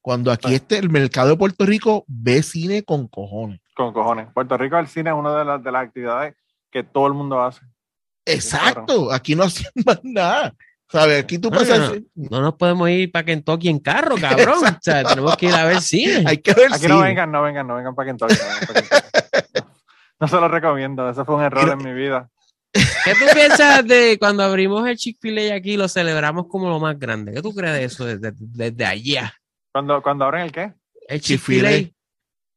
Cuando aquí Sí. este, el mercado de Puerto Rico ve cine con cojones. Con cojones. Puerto Rico, el cine es una de las, de las actividades que todo el mundo hace. Exacto, aquí no hacen <laughs> más nada. ¿Sabes? Aquí tú No, no, no nos podemos ir para Kentucky en carro, <laughs> cabrón. o sea, tenemos que ir a ver cine. <laughs> Hay que ver Aquí no vengan, no vengan, no vengan para Kentucky. No, vengan pa' Kentucky. <laughs> No se lo recomiendo, ese fue un error en mi vida. ¿Qué tú piensas de cuando abrimos el Chick-fil-A aquí y lo celebramos como lo más grande? ¿Qué tú crees de eso desde, desde allá? Cuando, cuando abren el qué? El Chick-fil-A.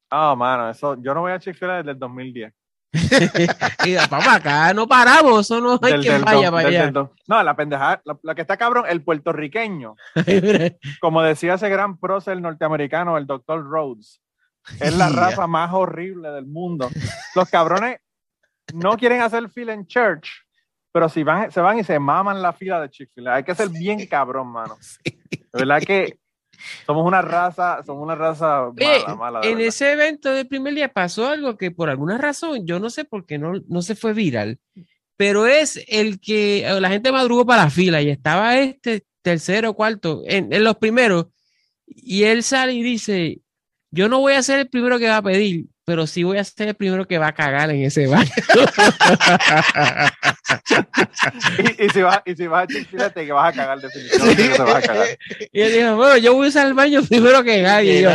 Ah, mano, eso, yo no voy a Chick-fil-A desde el 2010. <laughs> y papá, acá no paramos, eso no hay Del- quien del vaya para allá. No, la pendejada, la, la que está cabrón, el puertorriqueño, <laughs> como decía ese gran prócer norteamericano, el doctor Rhodes, es la <laughs> raza más horrible del mundo. Los cabrones no quieren hacer fila en church, pero si van, se van y se maman la fila de Chick-fil-A. Hay que ser bien cabrón, mano. De verdad que somos una raza, somos una raza Oye, mala, en verdad. ese evento del primer día pasó algo que por alguna razón, yo no sé por qué no, no se fue viral, pero es el que eh, la gente madrugó para la fila y estaba este tercero, cuarto, en, en los primeros, y él sale y dice, yo no voy a ser el primero que va a pedir, pero sí voy a ser el primero que va a cagar en ese baño. <laughs> <laughs> y, y si vas, y si vas a Chick-fil-A, te que vas a cagar definitivamente que te vas a cagar. y él dijo, bueno, yo voy a usar el baño primero que nadie. Y yo,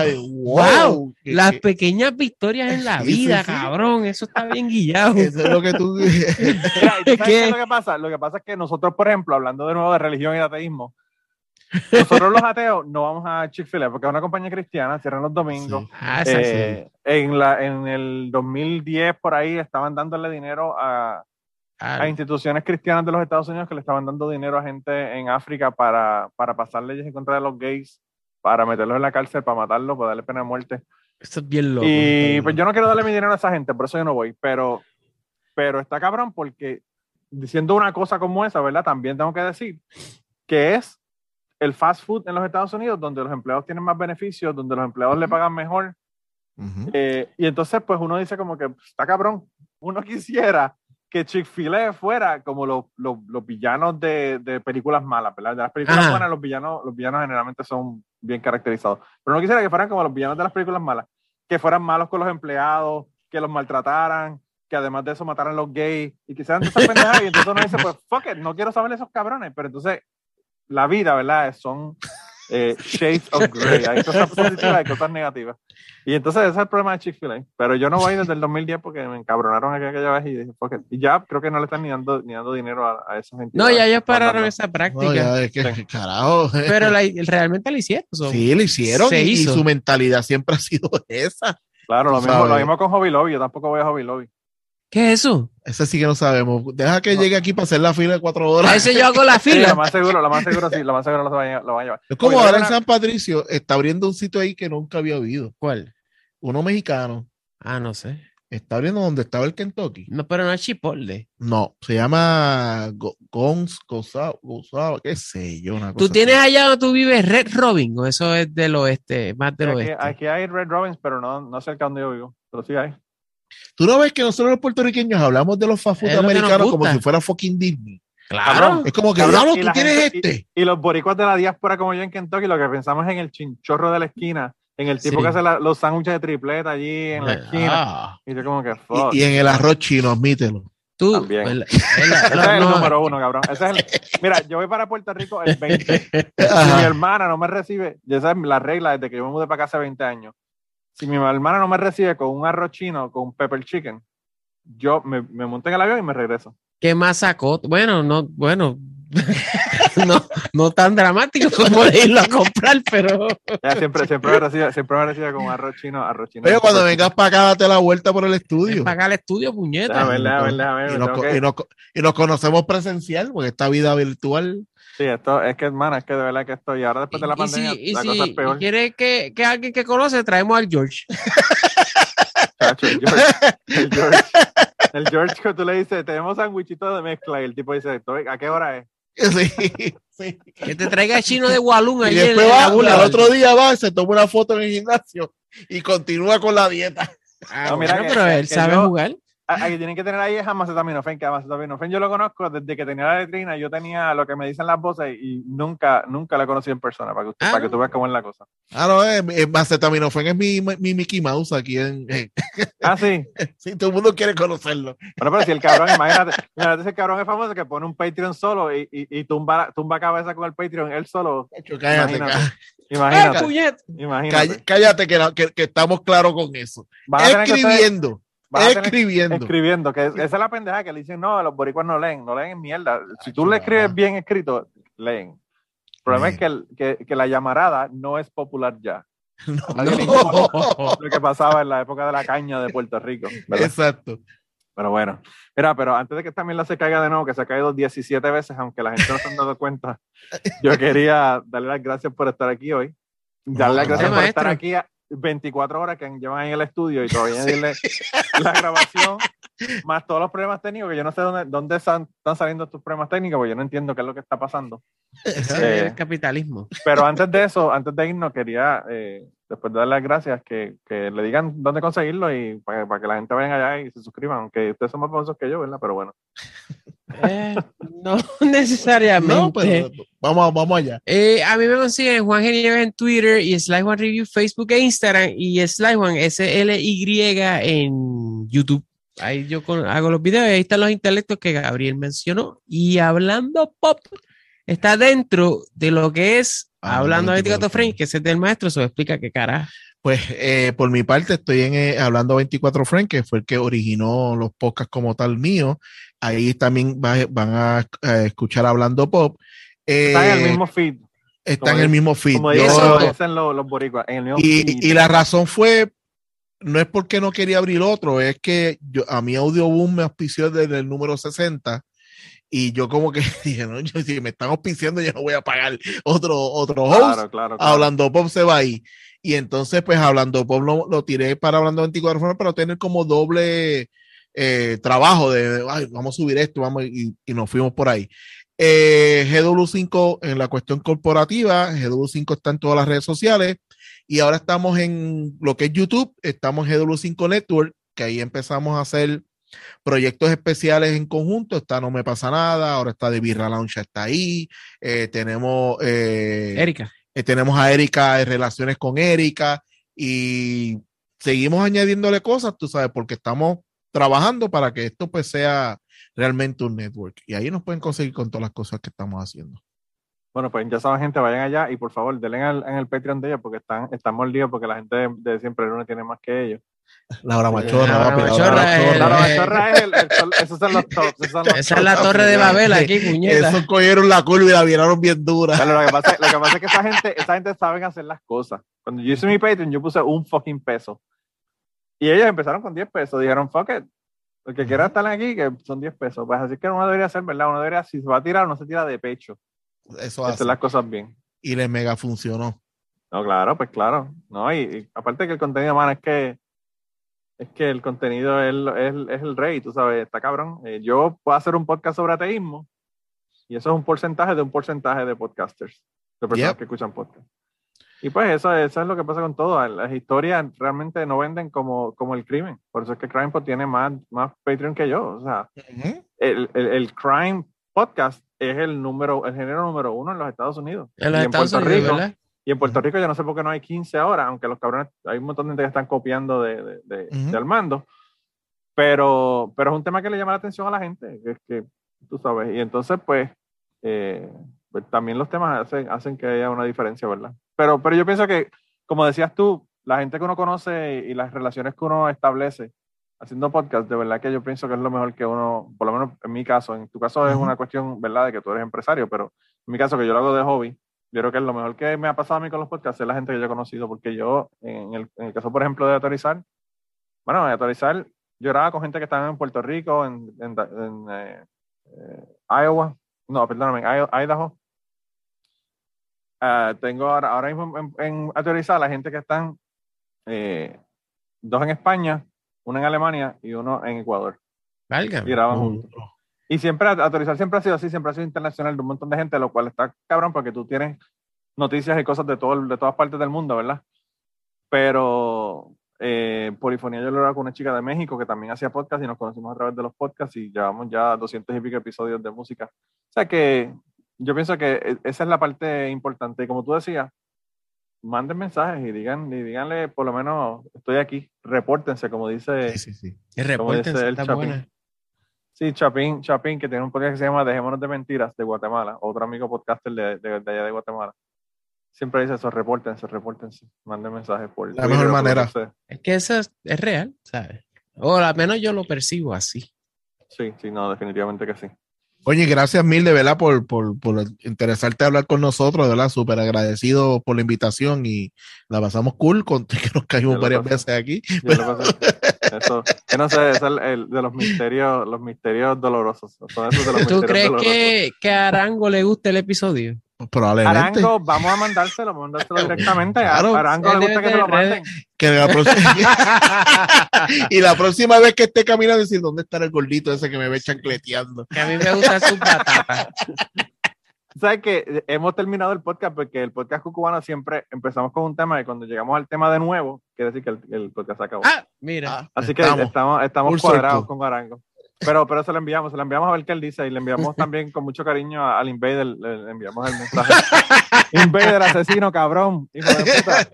wow, las pequeñas victorias en la Sí, vida, sí. cabrón, eso está bien <laughs> guillado. Eso es lo que tú. <laughs> Mira, ¿y tú sabes ¿Qué? qué es lo que pasa? Lo que pasa es que nosotros, por ejemplo, hablando de nuevo de religión y de ateísmo, nosotros los ateos no vamos a Chick-fil-A porque es una compañía cristiana, cierran los domingos. Sí. Ah, esa sí. Eh, en, la, en el 2010, por ahí, estaban dándole dinero a, Ah, a instituciones cristianas de los Estados Unidos que le estaban dando dinero a gente en África para, para pasar leyes en contra de los gays, para meterlos en la cárcel, para matarlos, para darle pena de muerte. Eso es bien loco. Y pues yo no quiero darle mi dinero a esa gente, por eso yo no voy, pero, pero está cabrón porque diciendo una cosa como esa, ¿verdad? También tengo que decir que es el fast food en los Estados Unidos donde los empleados tienen más beneficios, donde los empleados le pagan mejor. Ujú. eh, y entonces pues uno dice como que "Pues, está cabrón, uno <laughs> quisiera que Chick-fil-A fuera como los, los, los villanos de, de películas malas, ¿verdad? De las películas Ajá. buenas, los villanos, los villanos generalmente son bien caracterizados. Pero no quisiera que fueran como los villanos de las películas malas, que fueran malos con los empleados, que los maltrataran, que además de eso mataran a los gays y que sean de esas pendejadas. Y entonces uno dice, pues fuck it, no quiero saber de esos cabrones. Pero entonces la vida, ¿verdad? Son eh, shades of gray. Hay cosas positivas, hay cosas negativas. Y entonces ese es el problema de Chick-fil-A. Pero yo no voy desde el 2010 porque me encabronaron aquella, aquella vez y dije, ya creo que no le están ni dando, ni dando dinero a, a esa gente. No, ya ellos pararon esa práctica. No, ya, es que, Sí. carajo. Pero la- <laughs> realmente lo hicieron. so- Sí, lo hicieron Se y, y su mentalidad siempre ha sido <laughs> esa. Claro, lo mismo, lo mismo con Hobby Lobby. Yo tampoco voy a Hobby Lobby. ¿Qué es eso? Esa sí que no sabemos. Deja que llegue aquí para hacer la fila de cuatro horas. A ese yo hago la Sí, fila. lo más seguro, lo más seguro sí, lo más seguro lo van lo van a llevar. Es como ahora en San Patricio está abriendo un sitio ahí que nunca había habido. ¿Cuál? Uno mexicano. Ah, no sé. Está abriendo donde estaba el Kentucky. No, pero no es Chipotle. No, se llama Go- Gons, Gozao, qué sé yo. Una ¿Tú cosa tienes así. allá donde tú vives Red Robin o eso es del oeste, más del Aquí, oeste? aquí hay Red Robins, pero no, no cerca donde yo vivo. Pero sí hay. Tú no ves que nosotros los puertorriqueños hablamos de los fast food americanos como si fuera fucking Disney. Claro. Es como que, y tú tienes gente- este. Y los boricuas de la diáspora como yo en Kentucky, lo que pensamos es en el chinchorro de la esquina, en el tipo Sí. que hace la- los sándwiches de tripleta allí en la esquina. Ah. Y yo como que, fuck. Y, y en el arroz chino, admítelo. Tú, También. <laughs> Ese es el No, número uno, cabrón. Ese es el- Mira, yo voy para Puerto Rico el 20. Si <laughs> mi hermana no me recibe, y esa es la regla desde que yo me mudé para acá hace 20 años. Si mi hermana no me recibe con un arroz chino, con un pepper chicken, yo me, me monto en el avión y me regreso. ¿Qué más sacó? Bueno, no, bueno, <laughs> no, no tan dramático como de irlo a comprar, pero Ella siempre, siempre, me recibe, siempre me recibe con arroz chino, arroz chino. Pero cuando vengas para acá, date la vuelta por el estudio. pagar el estudio, puñeta. Nos, que- nos y nos conocemos presencial, porque esta vida virtual. Sí, esto es que, hermana, es que de verdad que estoy. Ahora después de la Y pandemia, si, y la si cosa es peor. quiere que, que alguien que conoce, traemos al George. <laughs> Chacho, el George, el George, <laughs> el George que tú le dices, tenemos sandwichito de mezcla y el tipo dice, "Estoy- ¿a qué hora es? Sí, <laughs> sí. Que te traiga el chino de Walloon Y después va, al otro día va, se toma una foto en el gimnasio y continúa con la dieta. Ah, No, mira bueno, que- pero él que sabe yo- jugar. Ah, ah, que tienen que tener ahí es amacetaminofen, que amacetaminofen yo lo conozco desde que tenía la letrina, yo tenía lo que me dicen las voces y nunca, nunca lo he conocido en persona, para que, usted- Ah, para que ¿no? tú veas cómo es la cosa. Ah, no, es, es acetaminofén es mi, mi Mickey Mouse aquí en, Ah, sí. <laughs> Sí, todo el mundo quiere conocerlo. Bueno, pero si el cabrón, imagínate, imagínate si el cabrón es famoso que pone un Patreon solo y, y, y tumba, tumba cabeza con el Patreon él solo. Cállate, Imagínate. ¡Ah, Imagínate, cállate, cállate que, la- que- que estamos claros con eso. A Escribiendo, a escribiendo. escribiendo, que es- esa es la pendeja que le dicen, no, los boricuas no leen, no leen mierda. Si tú Acho, le escribes bien escrito, leen. El problema es que, el- que, que la llamarada no es popular ya. <laughs> No. Lo que pasaba en la época de la caña de Puerto Rico. ¿verdad? Exacto. Pero bueno, mira, pero antes de que esta mierda se caiga de nuevo, que se ha caído 17 veces, aunque la gente no se han dado cuenta, <laughs> yo quería darle las gracias por estar aquí hoy. Darle las No, gracias no, por estar aquí a 24 horas que llevan en el estudio y todavía <laughs> dirle la grabación, más todos los problemas técnicos, que yo no sé dónde, dónde están, están saliendo estos problemas técnicos, porque yo no entiendo qué es lo que está pasando. Ese es Eh, el capitalismo. Pero antes de eso, antes de irnos, quería, eh, después de darle las gracias, que, que le digan dónde conseguirlo y para, para que la gente vaya allá y se suscriban, aunque ustedes son más famosos que yo, ¿verdad? Pero bueno. <laughs> Eh, no <laughs> necesariamente. No, pero vamos, vamos allá. Eh, a mí me consiguen Juan Genieves en Twitter y Sly Juan Review Facebook e Instagram y Sly Juan S-L-Y en YouTube. Ahí yo con- hago los videos y ahí están los intelectos que Gabriel mencionó. Y hablando pop está dentro de lo que es Ah, hablando de 24 24 frames, que es del maestro, se lo explica qué cara. Pues eh, por mi parte estoy en eh, Hablando 24 Frank, que fue el que originó los podcasts como tal mío. Ahí también va- van a, a escuchar Hablando Pop. Eh, Está en el mismo feed, está en el mismo feed. como dicen, dicen los, los boricuas, en el mismo feed. y la razón fue, no es porque no quería abrir otro, es que yo, a mi Audioboom me auspició desde el número 60 y yo como que <laughs> dije, no, yo, si me están auspiciando yo no voy a pagar otro, otro host. Claro, claro, claro. Hablando Pop se va ahí. Y entonces, pues Hablando Pop lo, lo tiré para Hablando 24 Formas, pero tener como doble eh, trabajo de, ay, vamos a subir esto, vamos, y, y nos fuimos por ahí. Eh, GW5 en la cuestión corporativa, GW5 está en todas las redes sociales y ahora estamos en lo que es YouTube, estamos en GW5 Network, que ahí empezamos a hacer proyectos especiales en conjunto, está No Me Pasa Nada, ahora está de Birra Lounge, está ahí, eh, tenemos... eh, Erika. eh, tenemos a Erika en relaciones con Erika y seguimos añadiéndole cosas, tú sabes, porque estamos trabajando para que esto pues sea realmente un network. Y ahí nos pueden conseguir con todas las cosas que estamos haciendo. Bueno, pues ya saben, gente, vayan allá y por favor, denle al- en el Patreon de ellos porque están, están mordidos porque la gente de, de siempre el lunes tiene más que ellos. Laura Machorra, Laura papi, Laura Machorra, Machorra. Machorra es el, el sol- esos son los tops. Esos son los Esa es la torre de Babel aquí, puñeta. Esos cogieron la curva y la viraron bien dura. Claro, lo, que pasa, lo que pasa es que esa gente, esa gente saben hacer las cosas. Cuando yo hice mi Patreon, yo puse un fucking peso. Y ellos empezaron con 10 pesos. Dijeron, fuck it. El que quiera estar aquí, que son 10 pesos. Pues así que uno debería hacer, ¿verdad? Uno debería, si se va a tirar, no se tira de pecho. Eso Hacer hace. las cosas bien. Y le mega funcionó. No, claro, pues claro. No, y, y aparte que el contenido, mano, es que es que el contenido es, es es el rey, tú sabes, está cabrón. Eh, yo puedo hacer un podcast sobre ateísmo y eso es un porcentaje de un porcentaje de podcasters, de personas Yep. que escuchan podcast. Y pues eso, eso es lo que pasa con todo. Las historias realmente no venden como, como el crimen. Por eso es que CrimePod tiene más, más Patreon que yo. O sea, el, el, el crime podcast es el número, el género número uno en los Estados Unidos. En los Y Estados Puerto Unidos, Rico, ¿verdad? y en Puerto Rico yo no sé por qué no hay 15 ahora, aunque los cabrones, hay un montón de gente que están copiando de, de, de- Ujú. de Armando. Pero, pero es un tema que le llama la atención a la gente, que es que, tú sabes, y entonces pues, eh, pues también los temas hacen, hacen que haya una diferencia, ¿verdad? Pero, pero yo pienso que, como decías tú, la gente que uno conoce y las relaciones que uno establece haciendo podcast, de verdad que yo pienso que es lo mejor que uno, por lo menos en mi caso, en tu caso es una cuestión, ¿verdad?, de que tú eres empresario, pero en mi caso que yo lo hago de hobby, yo creo que lo mejor que me ha pasado a mí con los podcasts es la gente que yo he conocido, porque yo, en el, en el caso, por ejemplo, de Autorizar, bueno, de Autorizar, yo grababa con gente que estaba en Puerto Rico, en, en, en, eh, eh, Iowa, no, perdóname, en Idaho. Ah, tengo ahora, ahora mismo en, en Autorizar la gente que están, eh, dos en España, uno en Alemania y uno en Ecuador. Valga. Y graban juntos. Y siempre, autorizar siempre ha sido así, siempre ha sido internacional de un montón de gente, lo cual está cabrón porque tú tienes noticias y cosas de, todo, de todas partes del mundo, ¿verdad? Pero eh, Polifonía yo lo era con una chica de México que también hacía podcast y nos conocimos a través de los podcasts y llevamos ya 200 y pico episodios de música. O sea que yo pienso que e- esa es la parte importante. Y como tú decías, manden mensajes y digan y díganle, por lo menos, estoy aquí, repórtense, como dice... Sí, sí, sí. Como dice el Chapín. buena. Sí, Chapín, Chapín, que tiene un podcast que se llama Dejémonos de Mentiras de Guatemala, otro amigo podcaster de, de, de allá de Guatemala. Siempre dice eso, repórtense, repórtense, manden mensajes por La mejor manera. Es que eso es, es real, ¿sabes? O al menos yo lo percibo así. Sí, sí, no, definitivamente que sí. Oye, gracias mil de verdad por, por, por interesarte a hablar con nosotros, de verdad, súper agradecido por la invitación y la pasamos cool, con <laughs> que nos caímos varias pasé. veces aquí. Yo lo pasé- eso, que no sé, es el, el de los misterios, los misterios dolorosos. De los ¿Tú misterios crees dolorosos. que, que a Arango le gusta el episodio? Probablemente. Arango, vamos a mandárselo, vamos a mandárselo directamente. Claro. a Arango le gusta que se lo manden. <laughs> Que la próxima- <laughs> y la próxima vez que esté caminando, decir, ¿dónde está el gordito ese que me ve chancleteando? Que a mí me gustan sus batatas. <laughs> ¿Sabes que Hemos terminado el podcast porque el podcast cucubano siempre empezamos con un tema y cuando llegamos al tema de nuevo, quiere decir que el, el podcast se acabó. Ah, mira. Ah, Así que estamos. estamos, estamos, cuadrados circle. con Arango. Pero, pero se lo enviamos, se lo enviamos a ver qué él dice y le enviamos también con mucho cariño a- al Invader, le, le enviamos el mensaje. <laughs> Invader, asesino, cabrón, hijo de puta.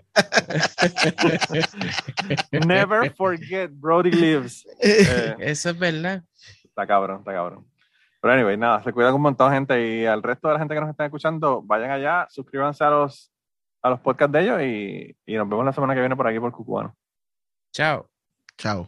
Never forget Brody lives. Eh, Eso es verdad. Está cabrón, está cabrón. Pero anyway, nada, se cuidan un montón de gente y al resto de la gente que nos está escuchando, vayan allá, suscríbanse a los, a los podcasts de ellos y, y nos vemos la semana que viene por aquí por Cucubano. Chao. Chao.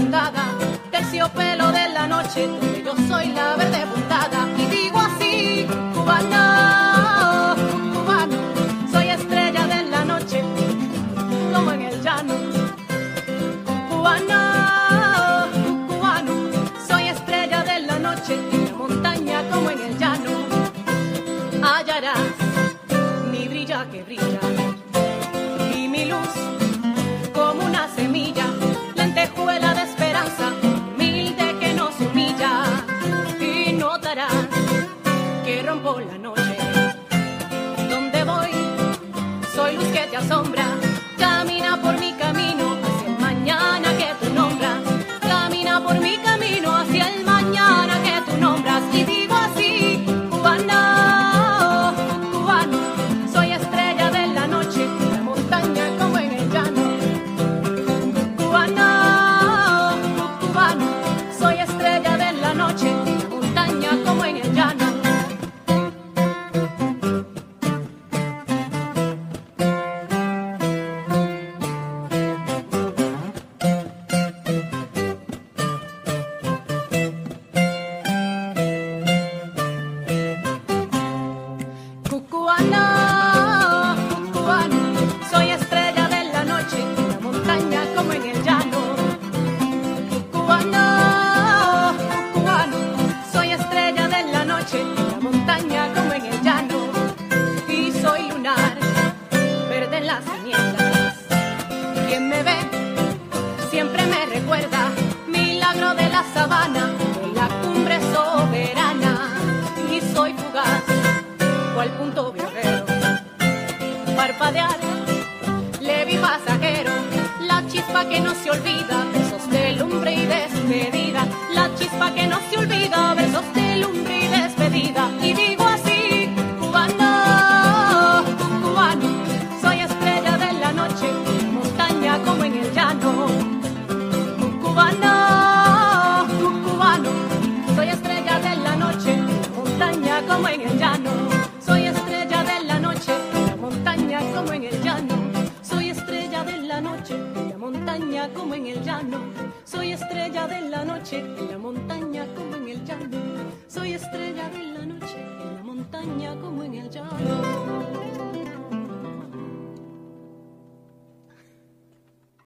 Puntada. Terciopelo de la noche,